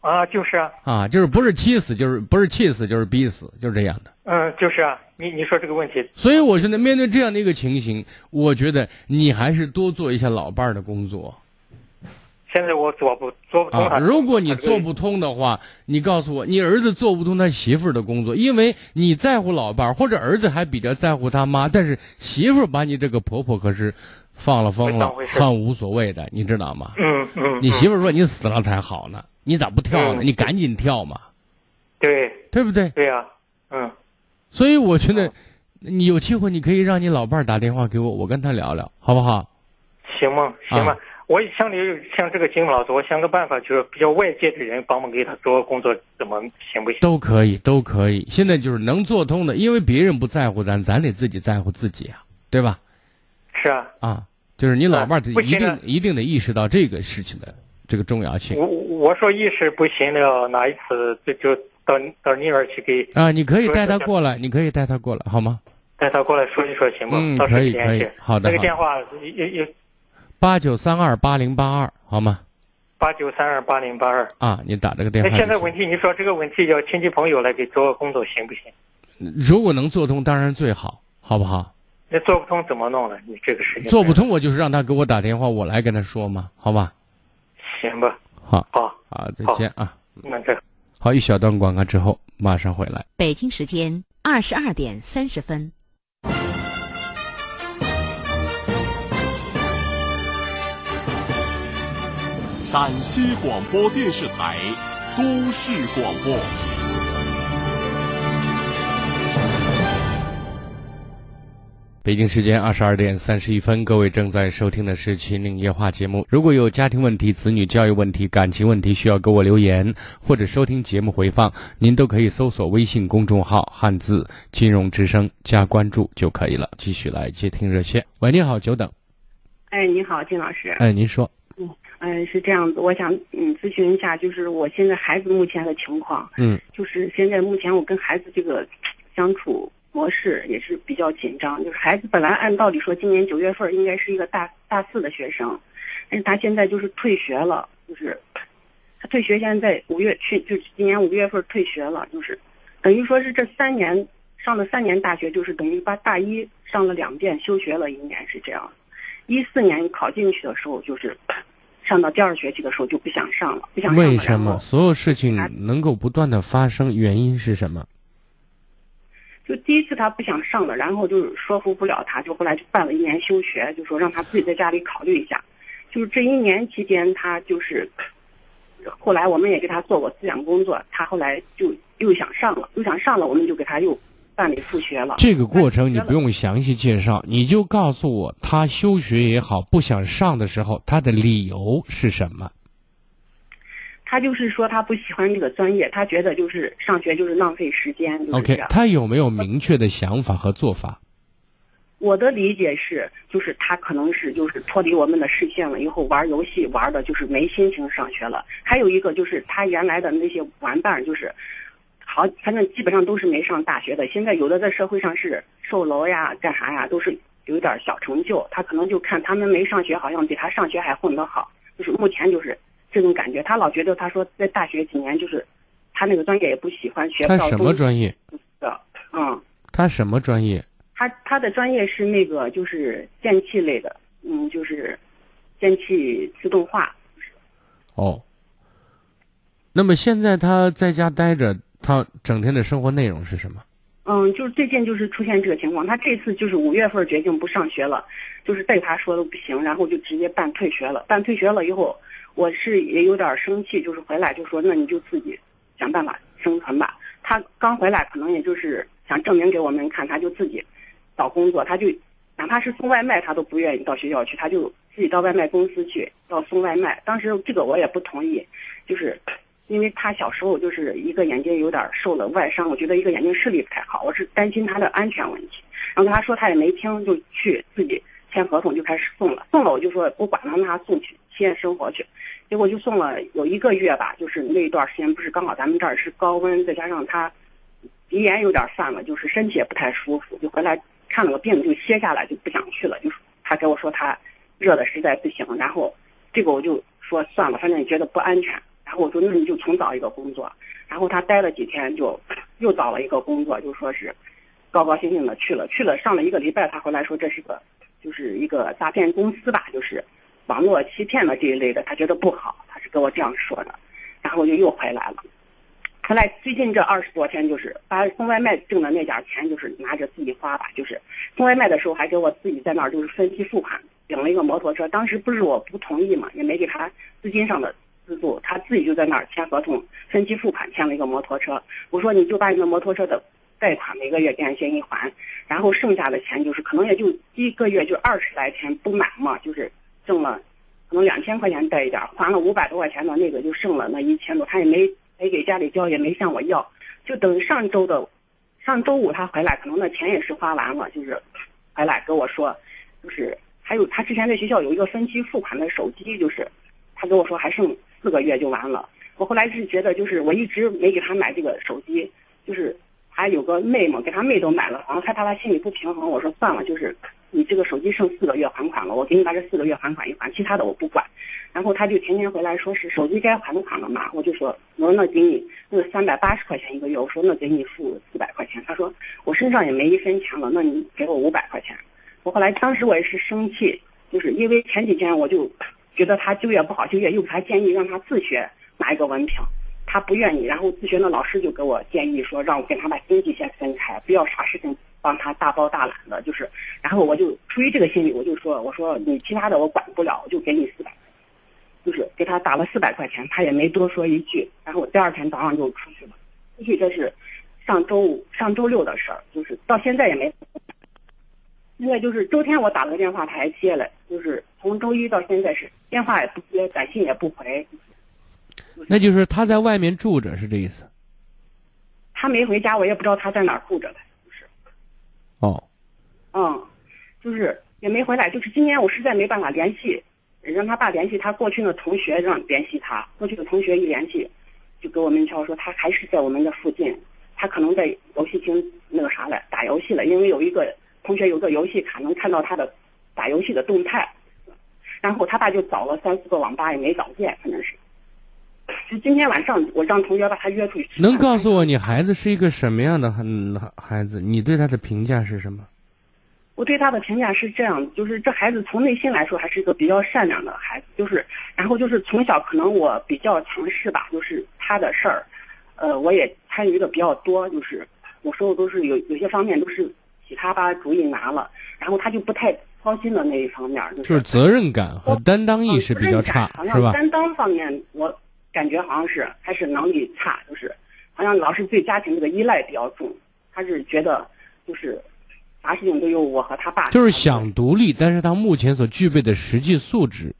啊，就是啊。啊，就是不是气死，就是不是气死，就是逼死，就是这样的。嗯，就是啊。你你说这个问题。所以我现在面对这样的一个情形，我觉得你还是多做一下老伴儿的工作。现在我做不做不通啊！如果你做不通的话，你告诉我，你儿子做不通他媳妇儿的工作，因为你在乎老伴儿，或者儿子还比较在乎他妈，但是媳妇儿把你这个婆婆可是放了风了，很无所谓的，你知道吗？嗯嗯。你媳妇儿说你死了才好呢，你咋不跳呢？你赶紧跳嘛！对，对不对？对呀，嗯。所以我觉得。你有机会你可以让你老伴儿打电话给我，我跟他聊聊，好不好？行吗？行吗？我想你像这个金老师，我想个办法，就是比较外界的人帮忙给他做工作，怎么行不行？都可以，都可以。现在就是能做通的，因为别人不在乎咱，咱得自己在乎自己啊，对吧？是啊。啊，就是你老伴儿一定、啊一定得意识到这个事情的这个重要性我我说意识不行了，哪一次就就到到你那儿去给啊。你可以带他过来，你可以带他过来，好吗？带他过来说一说，行吗？嗯可以可以好的那个电话有有八九三二八零八二，好吗？八九三二八零八二。啊，你打这个电话。那现在问题，你说这个问题要亲戚朋友来给做工作行不行？如果能做通，当然最好，好不好？那做不通怎么弄呢？你这个事情做不通，我就是让他给我打电话，我来跟他说嘛，好吧？行吧？好，好，好，再见啊。那这好，一小段广告之后马上回来。北京时间二十二点三十分。陕西广播电视台都市广播。北京时间二十二点三十一分，各位正在收听的是《秦岭夜话》节目。如果有家庭问题、子女教育问题、感情问题需要给我留言，或者收听节目回放，您都可以搜索微信公众号“汉字金融之声”加关注就可以了。继续来接听热线。喂，你好，久等。哎，你好，金老师。哎，您说。嗯，呃，是这样子，我想嗯咨询一下，就是我现在孩子目前的情况，嗯就是现在目前我跟孩子这个相处模式也是比较紧张，就是孩子本来按道理说今年九月份应该是一个大大四的学生，但是他现在就是退学了，就是他退学现在在五月去就是今年五月份退学了，就是等于说是这三年上了三年大学，就是等于把大一上了两遍，休学了一年是这样。一四年考进去的时候，就是上到第二学期的时候就不想上了，不想上了。为什么所有事情能够不断的发生？原因是什么？就第一次他不想上了，然后就是说服不了他，就后来就办了一年休学，就说让他自己在家里考虑一下。就是这一年期间，他就是后来我们也给他做过思想工作，他后来就又想上了，又想上了，我们就给他又办理复学了。这个过程你不用详细介绍，你就告诉我他休学也好，不想上的时候，他的理由是什么？他就是说他不喜欢这个专业，他觉得就是上学就是浪费时间。就是 OK，他有没有明确的想法和做法？我的理解是，就是他可能是就是脱离我们的视线了，以后玩游戏玩的就是没心情上学了。还有一个就是他原来的那些玩伴，就是好，反正基本上都是没上大学的。现在有的在社会上是售楼呀、干啥呀，都是有点小成就。他可能就看他们没上学，好像比他上学还混得好。就是目前就是这种感觉。他老觉得他说在大学几年就是他那个专业也不喜欢，学不他什到东西么专业？的。嗯。他什么专业？他他的专业是那个就是电气类的，嗯，就是电气自动化。哦。那么现在他在家待着，他整天的生活内容是什么？嗯，就是最近就是出现这个情况，他这次就是五月份决定不上学了，就是被他说的不行，然后就直接办退学了。办退学了以后，我是也有点生气，就是回来就说那你就自己想办法生存吧。他刚回来可能也就是想证明给我们看，他就自己找工作，他就哪怕是送外卖，他都不愿意到学校去，他就自己到外卖公司去要送外卖。当时这个我也不同意，就是因为他小时候就是一个眼睛有点受了外伤，我觉得一个眼睛视力不太好，我是担心他的安全问题。然后跟他说，他也没听，就去自己签合同就开始送了。送了我就说不管了，让他送去体验生活去。结果就送了有一个月吧，就是那一段时间不是刚好咱们这儿是高温，再加上他鼻炎有点犯了，就是身体也不太舒服，就回来看了个病就歇下来就不想去了，就是他给我说他热的实在不行，然后这个我就说算了，反正也觉得不安全。然后我说那你就重找一个工作，然后他待了几天就 又找了一个工作，就说是高高兴兴的去了，去了上了一个礼拜，他回来说这是个就是一个诈骗公司吧，就是网络欺骗的这一类的，他觉得不好，他是跟我这样说的，然后就又回来了。后来最近这二十多天，就是把送外卖挣的那点钱，就是拿着自己花吧，就是送外卖的时候还给我自己在那儿就是分期付款，领了一个摩托车。当时不是我不同意嘛，也没给他资金上的自助，他自己就在那儿签合同分期付款，签了一个摩托车。我说你就把你的摩托车的贷款每个月给俺协议还，然后剩下的钱就是可能也就一个月就二十来天不满嘛，就是挣了可能两千块钱贷一点，还了五百多块钱的那个就剩了那一千多，他也没没给家里交，也没向我要，就等上周的上周五他回来，可能那钱也是花完了，就是回来跟我说，就是还有他之前在学校有一个分期付款的手机，就是他跟我说还剩四个月就完了。我后来是觉得，就是我一直没给他买这个手机，就是还有个妹嘛，给他妹都买了，好像害怕他心里不平衡。我说算了，就是你这个手机剩四个月还款了，我给你把这四个月还款一还，其他的我不管。然后他就天天回来说是手机该还款了嘛，我就说我说那给你那三百八十块钱一个月，我说那给你付四百块钱。他说我身上也没一分钱了，那你给我五百块钱。我后来当时我也是生气，就是因为前几天我就觉得他就业不好，就业又给他建议让他自学。拿一个文凭，他不愿意，然后自学的老师就给我建议说，让我跟他把经济先分开，不要啥事情帮他大包大揽的，就是，然后我就出于这个心理，我就说，我说你其他的我管不了，我就给你四百，就是给他打了四百块钱，他也没多说一句，然后我第二天早上就出去了，出去这是上周五、上周六的事儿，就是到现在也没，现在就是周天我打了个电话他还接了，就是从周一到现在是电话也不接，短信也不回。那就是他在外面住着，是这意思。他没回家，我也不知道他在哪儿住着嘞，就是。哦。嗯，就是也没回来，就是今年我实在没办法联系，让他爸联系他过去的同学，让联系他过去的同学一联系，就给我们悄说他还是在我们的附近，他可能在游戏厅那个啥了，打游戏了，因为有一个同学有个游戏卡，能看到他的打游戏的动态，然后他爸就找了三四个网吧也没找见，反正是。就今天晚上，我让同学把他约出去。能告诉我你孩子是一个什么样的孩孩子？你对他的评价是什么？我对他的评价是这样，就是这孩子从内心来说还是一个比较善良的孩子，就是然后就是从小可能我比较强势吧，就是他的事儿，呃，我也参与的比较多，就是有时候都是有有些方面都是其他把主意拿了，然后他就不太。操心的那一方面，就是责任感和担当意识比较差，是吧？担当方面，我感觉好像是还是能力差，就是好像老是对家庭这个依赖比较重。他是觉得就是啥事情都由我和他爸。就是想独立，但是他目前所具备的实际素质、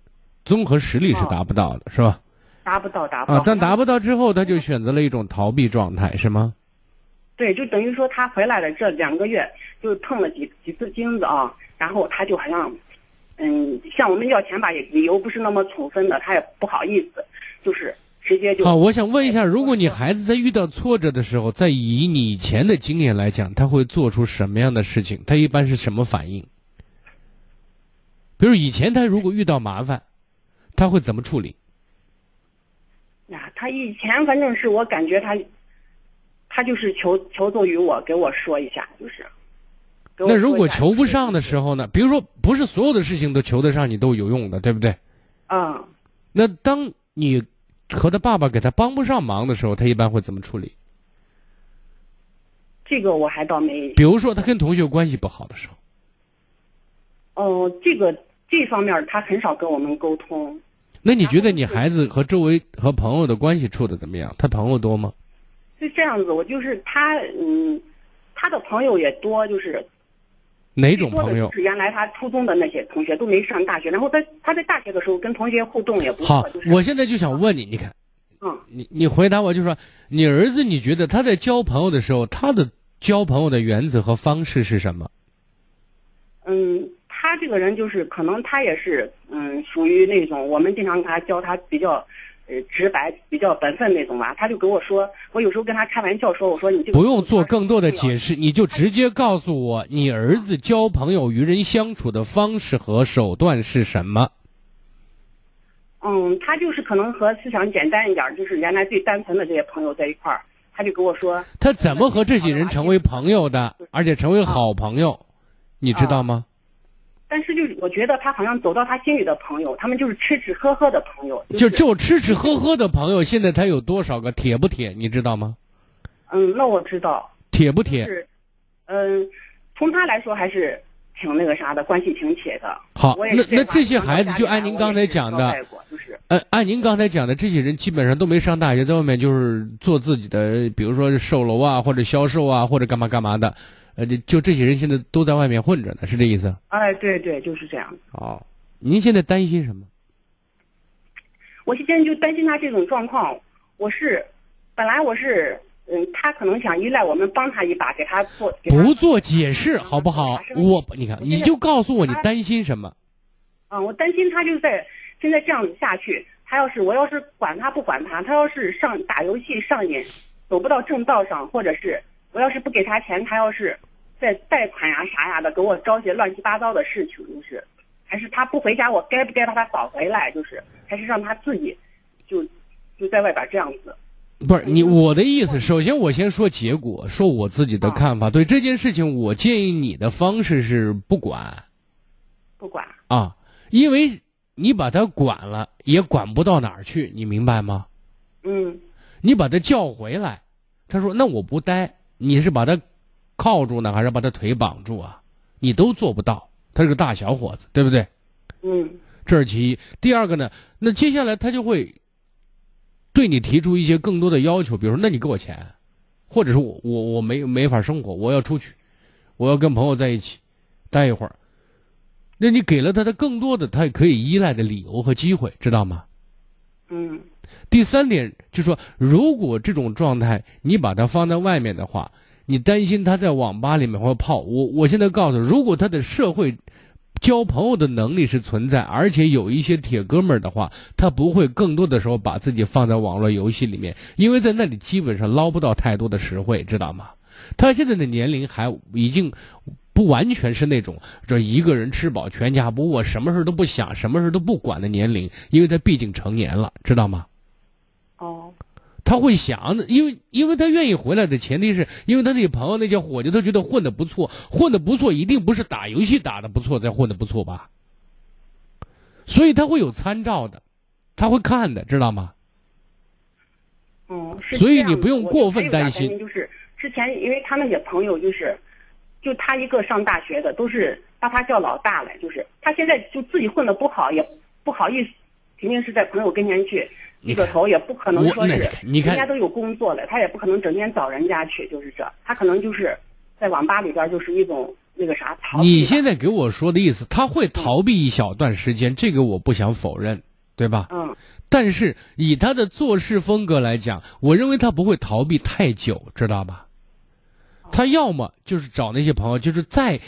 综合实力是达不到的，是吧？达不到，达不到。啊，但达不到之后，他就选择了一种逃避状态，是吗？对，就等于说他回来的这两个月就碰了几几次钉子啊。然后他就好像，嗯，向我们要钱吧，也理由不是那么充分的，他也不好意思，就是直接就。好，我想问一下，如果你孩子在遇到挫折的时候，在以你以前的经验来讲，他会做出什么样的事情？他一般是什么反应？比如以前他如果遇到麻烦，他会怎么处理？呀，他以前反正是我感觉他，他就是求求助于我，给我说一下，就是。那如果求不上的时候呢？比如说，不是所有的事情都求得上你都有用的，对不对？嗯。那当你和他爸爸给他帮不上忙的时候，他一般会怎么处理？这个我还倒没。比如说，他跟同学关系不好的时候。哦，这个这方面他很少跟我们沟通。那你觉得你孩子和周围和朋友的关系处的怎么样？他朋友多吗？是这样子，我就是他，嗯，他的朋友也多，就是。哪种朋友？是原来他初中的那些同学都没上大学，然后他他在大学的时候跟同学互动也不错。好，我现在就想问你，你看，嗯，你你回答我，就说你儿子，你觉得他在交朋友的时候，他的交朋友的原则和方式是什么？嗯，他这个人就是可能他也是嗯，属于那种我们经常给他教他比较。呃，直白比较本分那种吧，他就跟我说，我有时候跟他开玩笑说，我说你不用做更多的解释，你就直接告诉我，你儿子交朋友、与人相处的方式和手段是什么？嗯，他就是可能和思想简单一点，就是原来最单纯的这些朋友在一块儿，他就跟我说，他怎么和这些人成为朋友的，而且成为好朋友，你知道吗？但是就是我觉得他好像走到他心里的朋友，他们就是吃吃喝喝的朋友。就就吃吃喝喝的朋友，现在他有多少个？铁不铁？你知道吗？嗯，那我知道。铁不铁？是，嗯，从他来说还是挺那个啥的，关系挺铁的。好，那那这些孩子就按您刚才讲的，呃，按您刚才讲的，这些人基本上都没上大学，在外面就是做自己的，比如说售楼啊，或者销售啊，或者干嘛干嘛的，呃，就就这些人现在都在外面混着呢，是这意思？哎，对对，就是这样。哦，您现在担心什么？我现在就担心他这种状况。我是，本来我是，嗯，他可能想依赖我们帮他一把，给他做。他不做解释好不好？我，你看，你就告诉我你担心什么？啊，我担心他就在现在这样子下去，他要是我要是管他不管他，他要是上打游戏上瘾，走不到正道上，或者是我要是不给他钱，他要是再贷款呀啥呀的，给我招些乱七八糟的事情，就是还是他不回家，我该不该把他找回来？就是还是让他自己就就在外边这样子。不是你我的意思，首先我先说结果，说我自己的看法。对这件事情，我建议你的方式是不管，不管啊，因为你把他管了，也管不到哪儿去，你明白吗？嗯，你把他叫回来，他说那我不待，你是把他铐住呢，还是把他腿绑住啊？你都做不到，他是个大小伙子，对不对？嗯，这是其一。第二个呢，那接下来他就会对你提出一些更多的要求，比如说，那你给我钱，或者是我我我没没法生活，我要出去，我要跟朋友在一起待一会儿。那你给了他的更多的他可以依赖的理由和机会，知道吗？嗯。第三点就是说，如果这种状态你把他放在外面的话，你担心他在网吧里面会泡。我我现在告诉，如果他的社会交朋友的能力是存在，而且有一些铁哥们儿的话，他不会更多的时候把自己放在网络游戏里面，因为在那里基本上捞不到太多的实惠，知道吗？他现在的年龄还已经不完全是那种这一个人吃饱全家不饿，什么事都不想，什么事都不管的年龄，因为他毕竟成年了，知道吗？哦，他会想的，因为因为他愿意回来的前提是因为他那些朋友那些伙计，他觉得混的不错，混的不错，一定不是打游戏打的不错才混的不错吧？所以他会有参照的，他会看的，知道吗？嗯，是所以你不用过分担心。就是之前，因为他那些朋友，就是就他一个上大学的，都是把他叫老大了。就是他现在就自己混的不好，也不好意思，肯定是在朋友跟前去低个头，也不可能说是人家都有工作了，他也不可能整天找人家去，就是这。他可能就是在网吧里边，就是一种那个啥逃避。你现在给我说的意思，他会逃避一小段时间，这个我不想否认，对吧？嗯。但是以他的做事风格来讲，我认为他不会逃避太久，知道吧？他要么就是找那些朋友，就是再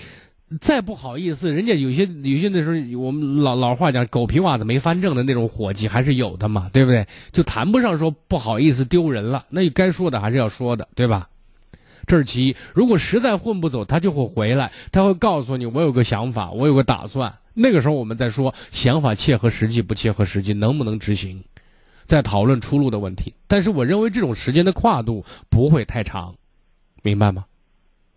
再不好意思，人家有些有些那时候我们老老话讲“狗皮袜子没翻正”的那种伙计还是有的嘛，对不对？就谈不上说不好意思丢人了，那该说的还是要说的，对吧？这是其一。如果实在混不走，他就会回来，他会告诉你我有个想法，我有个打算。那个时候我们再说想法切合实际不切合实际，能不能执行，再讨论出路的问题。但是我认为这种时间的跨度不会太长，明白吗？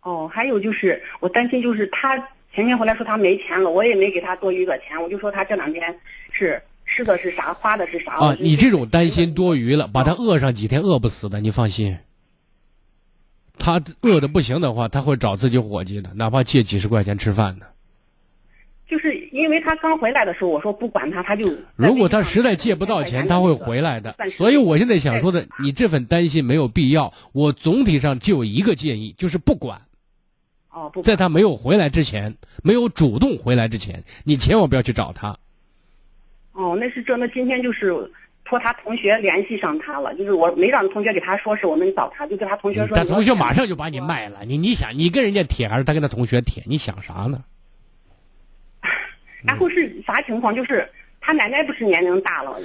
哦，还有就是我担心，就是他前天回来说他没钱了，我也没给他多余的钱，我就说他这两天是吃的是啥，花的是啥。啊，你这种担心多余了，把他饿上几天饿不死的，你放心。他饿的不行的话，他会找自己伙计的，哪怕借几十块钱吃饭的。就是因为他刚回来的时候，我说不管他，他就如果他实在借不到钱，他会回来的。所以我现在想说的，你这份担心没有必要。我总体上就有一个建议，就是不管。哦，不，在他没有回来之前，没有主动回来之前，你千万不要去找他。哦，那是这，那今天就是托他同学联系上他了，就是我没让同学给他说是我们找他，就跟他同学说。他同学马上就把你卖了，你你想，你跟人家铁还是他跟他同学铁？你想啥呢？然后是啥情况？就是他奶奶不是年龄大了，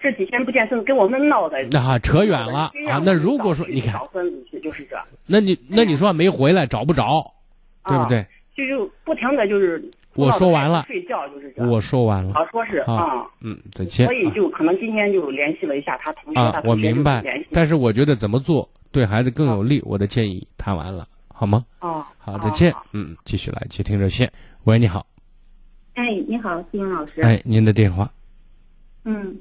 这几天不见孙子，跟我们闹的。那扯远了啊！那如果说你看，找孙子去就是这。那你那你说没回来找不着，对不对？就就不停的就是。我说完了。睡觉就是这样。我说完了。好说是啊。嗯，再见。所以就可能今天就联系了一下他同学，啊，我明白。但是我觉得怎么做对孩子更有利，我的建议谈完了，好吗？哦。好，再见。嗯，继续来接听热线。喂，你好。哎，你好，金英老师。哎，您的电话。嗯，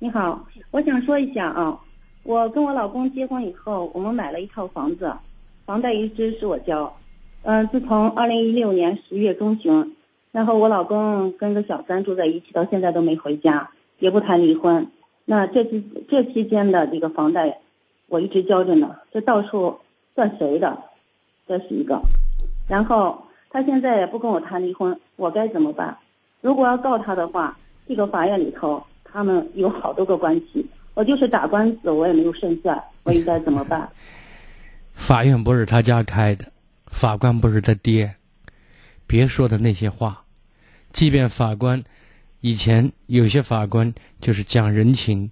你好，我想说一下啊，我跟我老公结婚以后，我们买了一套房子，房贷一直是我交。嗯，自从二零一六年十月中旬，然后我老公跟个小三住在一起，到现在都没回家，也不谈离婚。那这期这期间的这个房贷，我一直交着呢。这到处算谁的？这是一个。然后他现在也不跟我谈离婚，我该怎么办？如果要告他的话，这个法院里头他们有好多个关系，我就是打官司我也没有胜算，我应该怎么办？法院不是他家开的，法官不是他爹，别说的那些话。即便法官以前有些法官就是讲人情，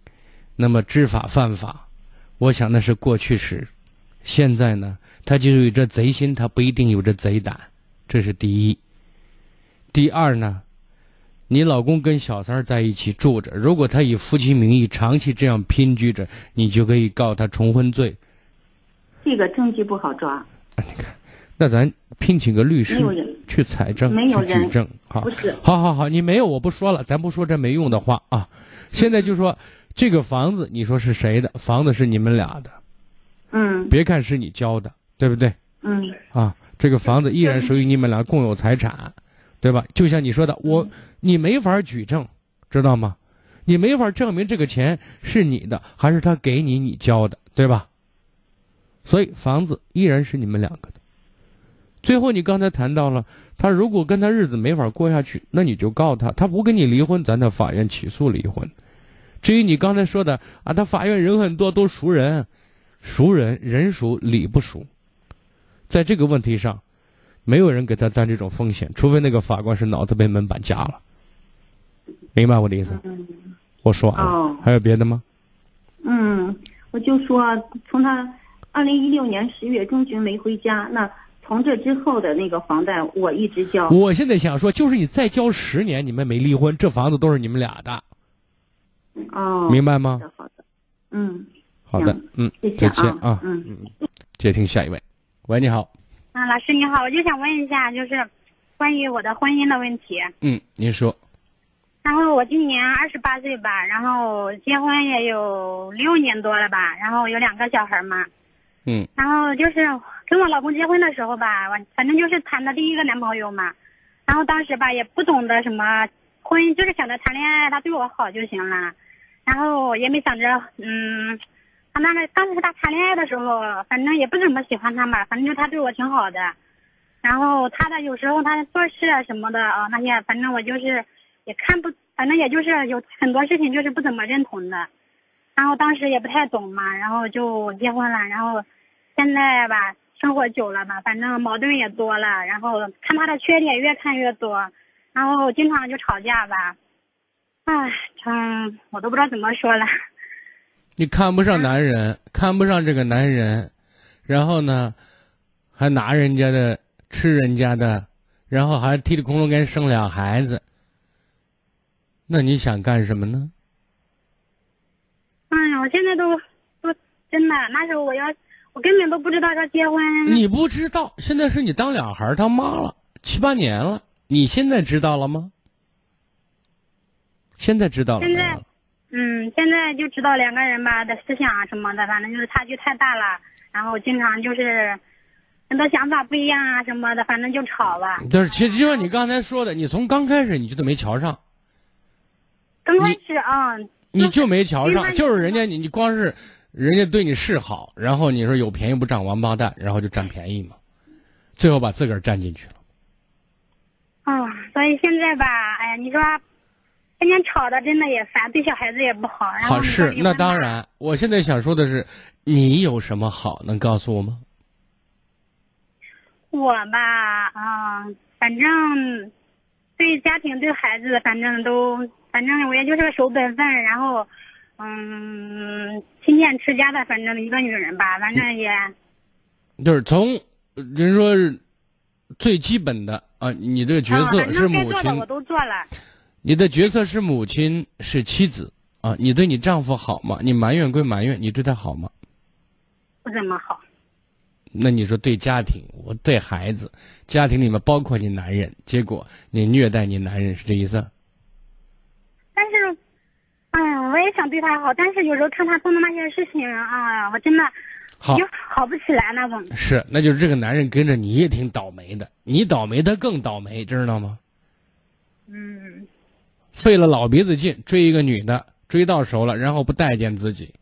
那么知法犯法，我想那是过去时。现在呢，他就有这贼心，他不一定有这贼胆，这是第一。第二呢，你老公跟小三儿在一起住着，如果他以夫妻名义长期这样拼居着，你就可以告他重婚罪。这个证据不好抓。你看，那咱聘请个律师去采证、去举证，好，不是，好好好，你没有我不说了，咱不说这没用的话啊。现在就说这个房子，你说是谁的？房子是你们俩的，嗯，别看是你交的，对不对？嗯，啊，这个房子依然属于你们俩共有财产，对吧？就像你说的，我你没法举证，知道吗？你没法证明这个钱是你的还是他给你你交的，对吧？所以房子依然是你们两个的。最后，你刚才谈到了，他如果跟他日子没法过下去，那你就告他，他不跟你离婚，咱到法院起诉离婚。至于你刚才说的啊，他法院人很多，都熟人，熟人人熟理不熟，在这个问题上，没有人给他担这种风险，除非那个法官是脑子被门板夹了。明白我的意思？我说完了，还有别的吗？嗯，我就说从他二零一六年十月中旬没回家，那从这之后的那个房贷我一直交。我现在想说，就是你再交十年，你们没离婚，这房子都是你们俩的。哦，明白吗？好的，嗯，好的，嗯，再见啊，嗯嗯，接听下一位，喂，你好，啊，老师你好，我就想问一下，就是关于我的婚姻的问题。嗯，您说。然后我今年二十八岁吧，然后结婚也有六年多了吧，然后有两个小孩嘛。嗯。然后就是跟我老公结婚的时候吧，我反正就是谈的第一个男朋友嘛，然后当时吧也不懂得什么婚，就是想着谈恋爱，他对我好就行了。然后也没想着，嗯，他那个当时他谈恋爱的时候，反正也不怎么喜欢他嘛，反正就他对我挺好的。然后他的有时候他做事啊什么的啊那些，反正我就是也看不，反正也就是有很多事情就是不怎么认同的。然后当时也不太懂嘛，然后就结婚了。然后现在吧，生活久了吧，反正矛盾也多了，然后看他的缺点越看越多，然后经常就吵架吧。唉，嗯，我都不知道怎么说了。你看不上男人，看不上这个男人，然后呢，还拿人家的，吃人家的，然后还踢里空中给人生俩孩子，那你想干什么呢？哎呀，我现在都都真的，那时候我要，我根本都不知道他结婚。你不知道，现在是你当俩孩他妈了七八年了，你现在知道了吗？现在知道了现在，嗯，现在就知道两个人吧的思想啊什么的，反正就是差距太大了，然后经常就是很多想法不一样啊什么的，反正就吵了。就是，其实就像你刚才说的，你从刚开始你就都没瞧上，刚开始啊，你就没瞧上，就是人家你你光是人家对你示好，然后你说有便宜不占王八蛋，然后就占便宜嘛，最后把自个儿占进去了。啊、所以现在吧，哎呀，你说天天吵的真的也烦，对小孩子也不好。然后好你说离婚是那当然，我现在想说的是，你有什么好能告诉我吗？我吧，啊、反正对家庭对孩子，反正都，反正我也就是个守本分，然后，嗯，勤俭持家的，反正一个女人吧，反正也，就是从呃人说最基本的啊，你这个角色是母亲我，都做了。你的角色是母亲，是妻子啊，你对你丈夫好吗？你埋怨归埋怨，你对他好吗？不怎么好。那你说对家庭，我对孩子，家庭里面包括你男人，结果你虐待你男人，是这意思？但是，哎呀，我也想对他好，但是有时候看他做的那些事情，哎呀，我真的好就好不起来那种。是，那就是这个男人跟着你也挺倒霉的，你倒霉他更倒霉，知道吗？嗯，费了老鼻子劲追一个女的，追到手了，然后不待见自己。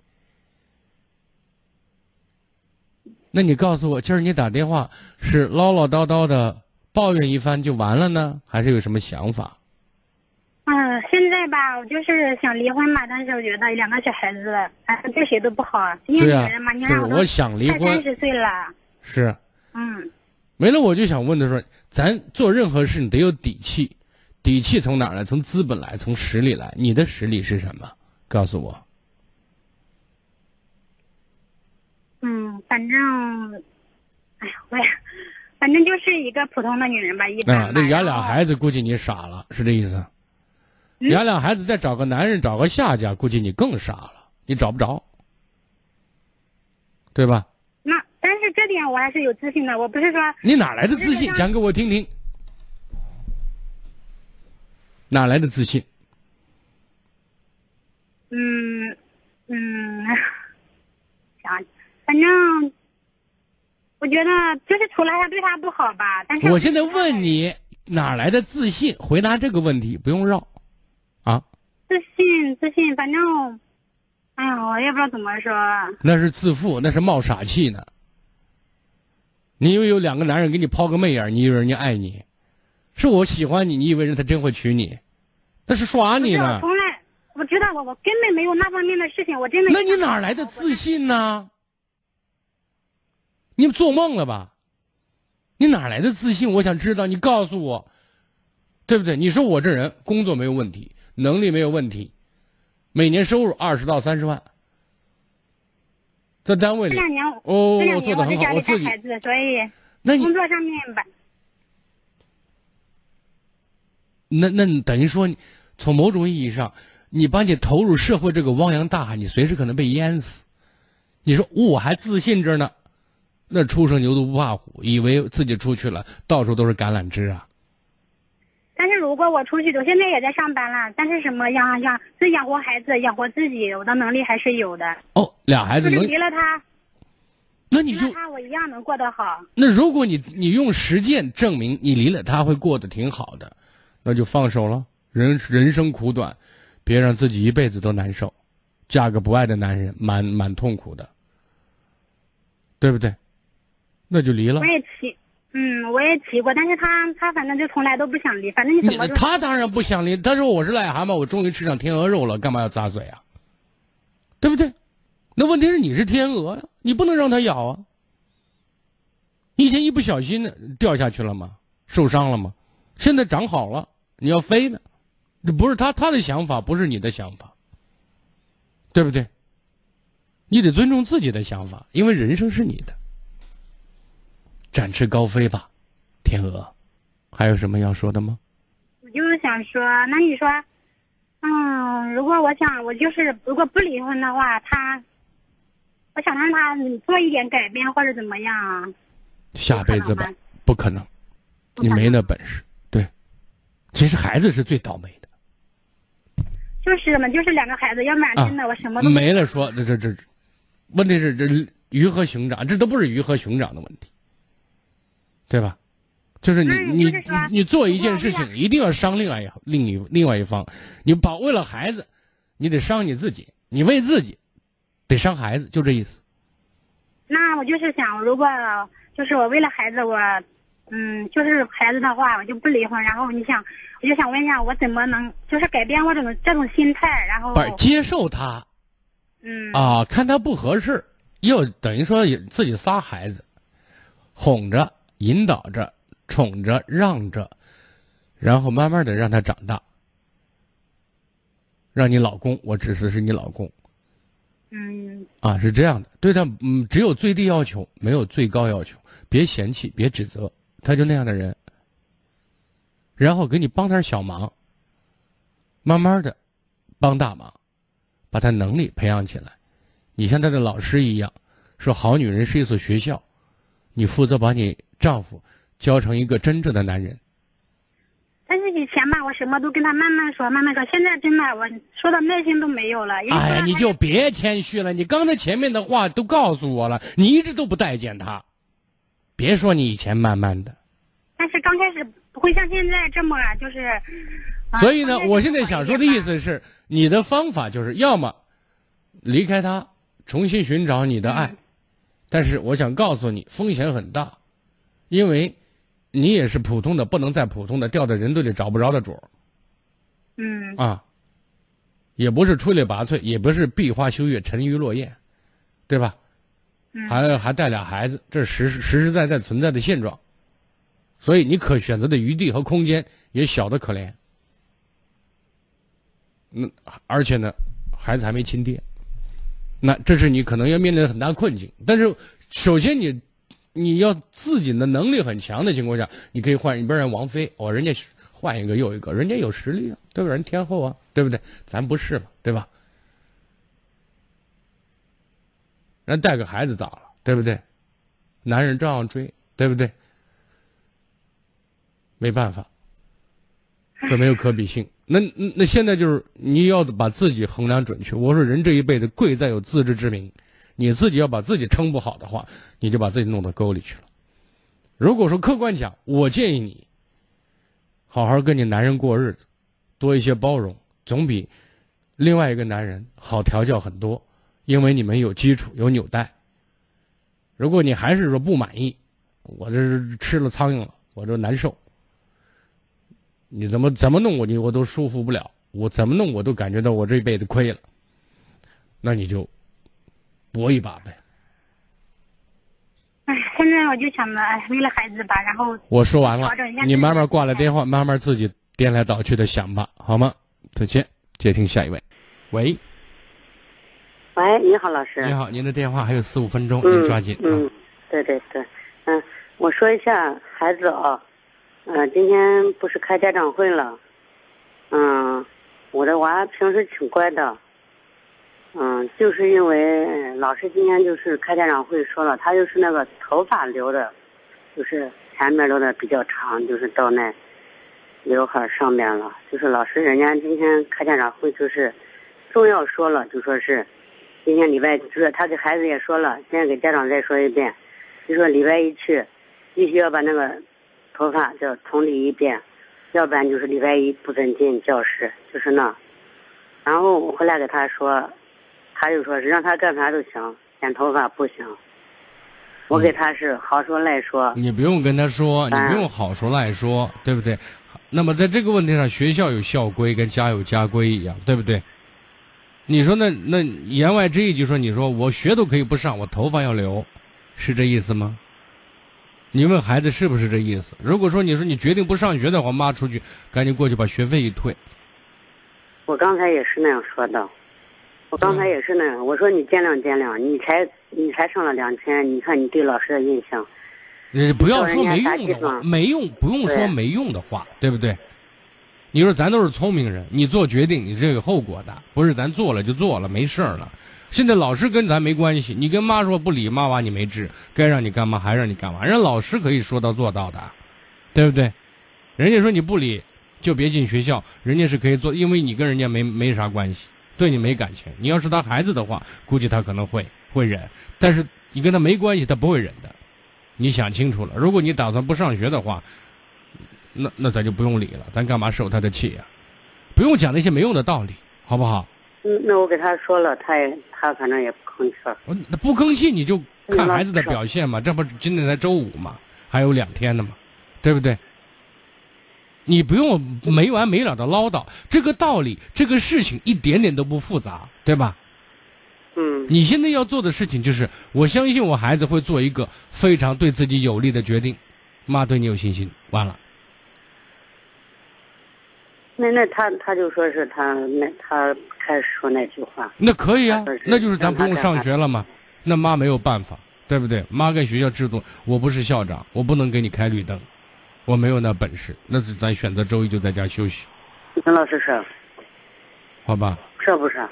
那你告诉我，今儿你打电话是唠唠叨叨的抱怨一番就完了呢，还是有什么想法？嗯，现在吧，我就是想离婚嘛，但是我觉得两个小孩子，哎，对谁都不好。因为对呀女人嘛，你对让我想离婚快三十岁了，是，嗯，没了，我就想问他说，咱做任何事你得有底气，底气从哪儿来？从资本来，从实力来。你的实力是什么？告诉我。嗯，反正，哎呀，我也，反正就是一个普通的女人吧，一般啊。，那养俩孩子，估计你傻了，是这意思？嗯养俩孩子再找个男人，找个下家，估计你更傻了，你找不着，对吧？那但是这点我还是有自信的，我不是说你哪来的自信？讲给我听听。哪来的自信？嗯嗯，想，反正我觉得就是除了他对他不好吧，但是我现在问你，哪来的自信？回答这个问题，不用绕。啊，自信自信，反正，哎呀，我也不知道怎么说。那是自负，那是冒傻气呢。你以为有两个男人给你抛个媚眼，你以为人家爱你？是我喜欢你，你以为人他真会娶你？那是耍你不是我呢。从来我知道我我根本没有那方面的事情，我真的。那你哪来的自信呢？你做梦了吧？你哪来的自信？我想知道，你告诉我，对不对？你说我这人工作没有问题，能力没有问题，每年收入二十到三十万，在单位里这两年，哦，我做的很好，我自己带孩子，所以那你工作上面吧，那那等于说你，从某种意义上，你把你投入社会这个汪洋大海，你随时可能被淹死。你说我还自信着呢，那初生牛犊不怕虎，以为自己出去了，到处都是橄榄枝啊。但是如果我出去，我现在也在上班了，但是什么养养是养活孩子、养活自己，我的能力还是有的。哦，俩孩子就是能，离了他，那你就他，我一样能过得好。那如果你你用实践证明你离了他会过得挺好的，那就放手了。人人生苦短，别让自己一辈子都难受。嫁个不爱的男人，蛮蛮痛苦的，对不对？那就离了我。也提，嗯，我也提过，但是他他反正就从来都不想离，反正你你怎么说他当然不想离，他说我是癞蛤蟆，我终于吃上天鹅肉了，干嘛要咂嘴啊？对不对？那问题是你是天鹅呀，你不能让它咬啊。以前一不小心掉下去了吗？受伤了吗？现在长好了，你要飞呢，这不是他他的想法，不是你的想法，对不对？你得尊重自己的想法，因为人生是你的。展翅高飞吧，天鹅。还有什么要说的吗？我就是想说，那你说，嗯，如果我想，我就是如果不离婚的话，他，我想让他做一点改变或者怎么样啊？下辈子吧，不可能，你没那本事。对，其实孩子是最倒霉的。就是嘛，就是两个孩子，要不然真的我什么都啊没了说，这这这，问题是这鱼和熊掌，这都不是鱼和熊掌的问题，对吧？就是你你你你做一件事情，一定要伤另外一另一另外一方，你保为了孩子，你得伤你自己，你为自己，得伤孩子，就这意思。那我就是想，如果就是我为了孩子，我，嗯，就是孩子的话，我就不离婚。然后你想，我就想问一下，我怎么能就是改变我这种这种心态？然后不是接受他，嗯啊，看他不合适，又等于说自己仨孩子，哄着、引导着、宠着、让着，然后慢慢的让他长大，让你老公，我指的是你老公，嗯啊，是这样的，对他嗯只有最低要求，没有最高要求，别嫌弃，别指责，他就那样的人。然后给你帮点小忙，慢慢的帮大忙，把他能力培养起来。你像他的老师一样，说好女人是一所学校，你负责把你丈夫教成一个真正的男人。但是以前吧，我什么都跟他慢慢说，慢慢说。现在真的我说的耐心都没有了。哎呀，你就别谦虚了，你刚才前面的话都告诉我了，你一直都不待见他，别说你以前慢慢的。但是刚开始不会像现在这么，就是所以呢，我现在想说的意思是，你的方法就是要么离开他，重新寻找你的爱。但是我想告诉你，风险很大，因为你也是普通的，不能再普通的，掉在人堆里找不着的主儿。嗯。啊，也不是出类拔萃，也不是闭花羞月、沉鱼落雁，对吧？嗯。还还带俩孩子，这是实实实在在存在的现状。所以你可选择的余地和空间也小的可怜。那而且呢，孩子还没亲爹，那这是你可能要面临的很大困境。但是首先你你要自己的能力很强的情况下，你可以换一边人王菲，哦，人家换一个又一个，人家有实力啊，对吧？人天后啊，对不对？咱不是嘛，对吧？人带个孩子咋了，对不对？男人照样追，对不对？没办法，这没有可比性。那那现在就是你要把自己衡量准确。我说人这一辈子贵在有自知之明，你自己要把自己撑不好的话，你就把自己弄到沟里去了。如果说客观讲，我建议你好好跟你男人过日子，多一些包容，总比另外一个男人好调教很多，因为你们有基础有纽带。如果你还是说不满意，我这是吃了苍蝇了，我这难受。你怎么怎么弄我你我都舒服不了，我怎么弄我都感觉到我这辈子亏了。那你就搏一把呗。哎，现在我就想着，哎，为了孩子吧，然后我说完了，你慢慢挂了电话，慢慢自己颠来倒去的想吧，好吗？再见，接听下一位。喂，喂，你好，老师。你好，您的电话还有四五分钟，您抓紧。嗯，对对对，嗯，我说一下孩子啊。嗯，今天不是开家长会了，嗯，我的娃平时挺乖的，嗯，就是因为老师今天就是开家长会说了，他就是那个头发留的，就是前面留的比较长，就是到那刘海上面了。就是老师人家今天开家长会就是重要说了，就说是今天礼拜就是他给孩子也说了，现在给家长再说一遍，就说礼拜一去必须要把那个。头发叫统理一遍，要不然就是礼拜一不准进教室，就是那。然后我回来给他说，他就说是让他干啥都行，剪头发不行。我给他是好说赖说。你不用跟他说，你不用好说赖说，对不对？那么在这个问题上，学校有校规，跟家有家规一样，对不对？你说那那言外之意就说，你说我学都可以不上，我头发要留，是这意思吗？你问孩子是不是这意思？如果说你说你决定不上学的话，妈出去赶紧过去把学费一退。我刚才也是那样说的，我刚才也是那样。我说你见谅见谅，你才你才上了两天，你看你对老师的印象。你不要说没用的话，没用不用说没用的话，对不对？你说咱都是聪明人，你做决定你这个后果的，不是咱做了就做了没事儿了。现在老师跟咱没关系，你跟妈说不理妈娃你没治，该让你干嘛还让你干嘛，人老师可以说到做到的，对不对？人家说你不理就别进学校，人家是可以做，因为你跟人家没没啥关系，对你没感情。你要是他孩子的话，估计他可能会会忍，但是你跟他没关系，他不会忍的。你想清楚了，如果你打算不上学的话，那那咱就不用理了，咱干嘛受他的气呀？不用讲那些没用的道理，好不好？嗯，那我给他说了，他也他反正也不吭气儿。那不吭气，你就看孩子的表现嘛。这不今天才周五嘛，还有两天呢嘛，对不对？你不用没完没了的唠叨，这个道理，这个事情一点点都不复杂，对吧？嗯。你现在要做的事情就是，我相信我孩子会做一个非常对自己有利的决定。妈对你有信心，完了。那那他他就说是他那他开始说那句话，那可以啊，那就是咱不用上学了嘛。那妈没有办法，对不对？妈跟学校制度，我不是校长，我不能给你开绿灯，我没有那本事。那是咱选择周一就在家休息。那老师是，好吧？是不是？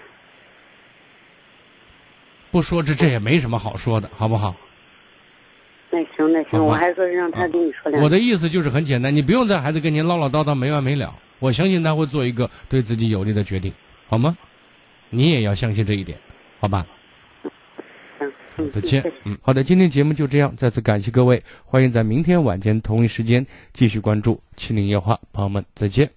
不说这这也没什么好说的，好不好？那行那行，我还说是让他跟你说两句。我的意思就是很简单，你不用在孩子跟您唠唠叨叨没完没了。我相信他会做一个对自己有利的决定，好吗？你也要相信这一点，好吧？再见。嗯，好的，今天节目就这样，再次感谢各位，欢迎在明天晚间同一时间继续关注《七零夜话》，朋友们再见。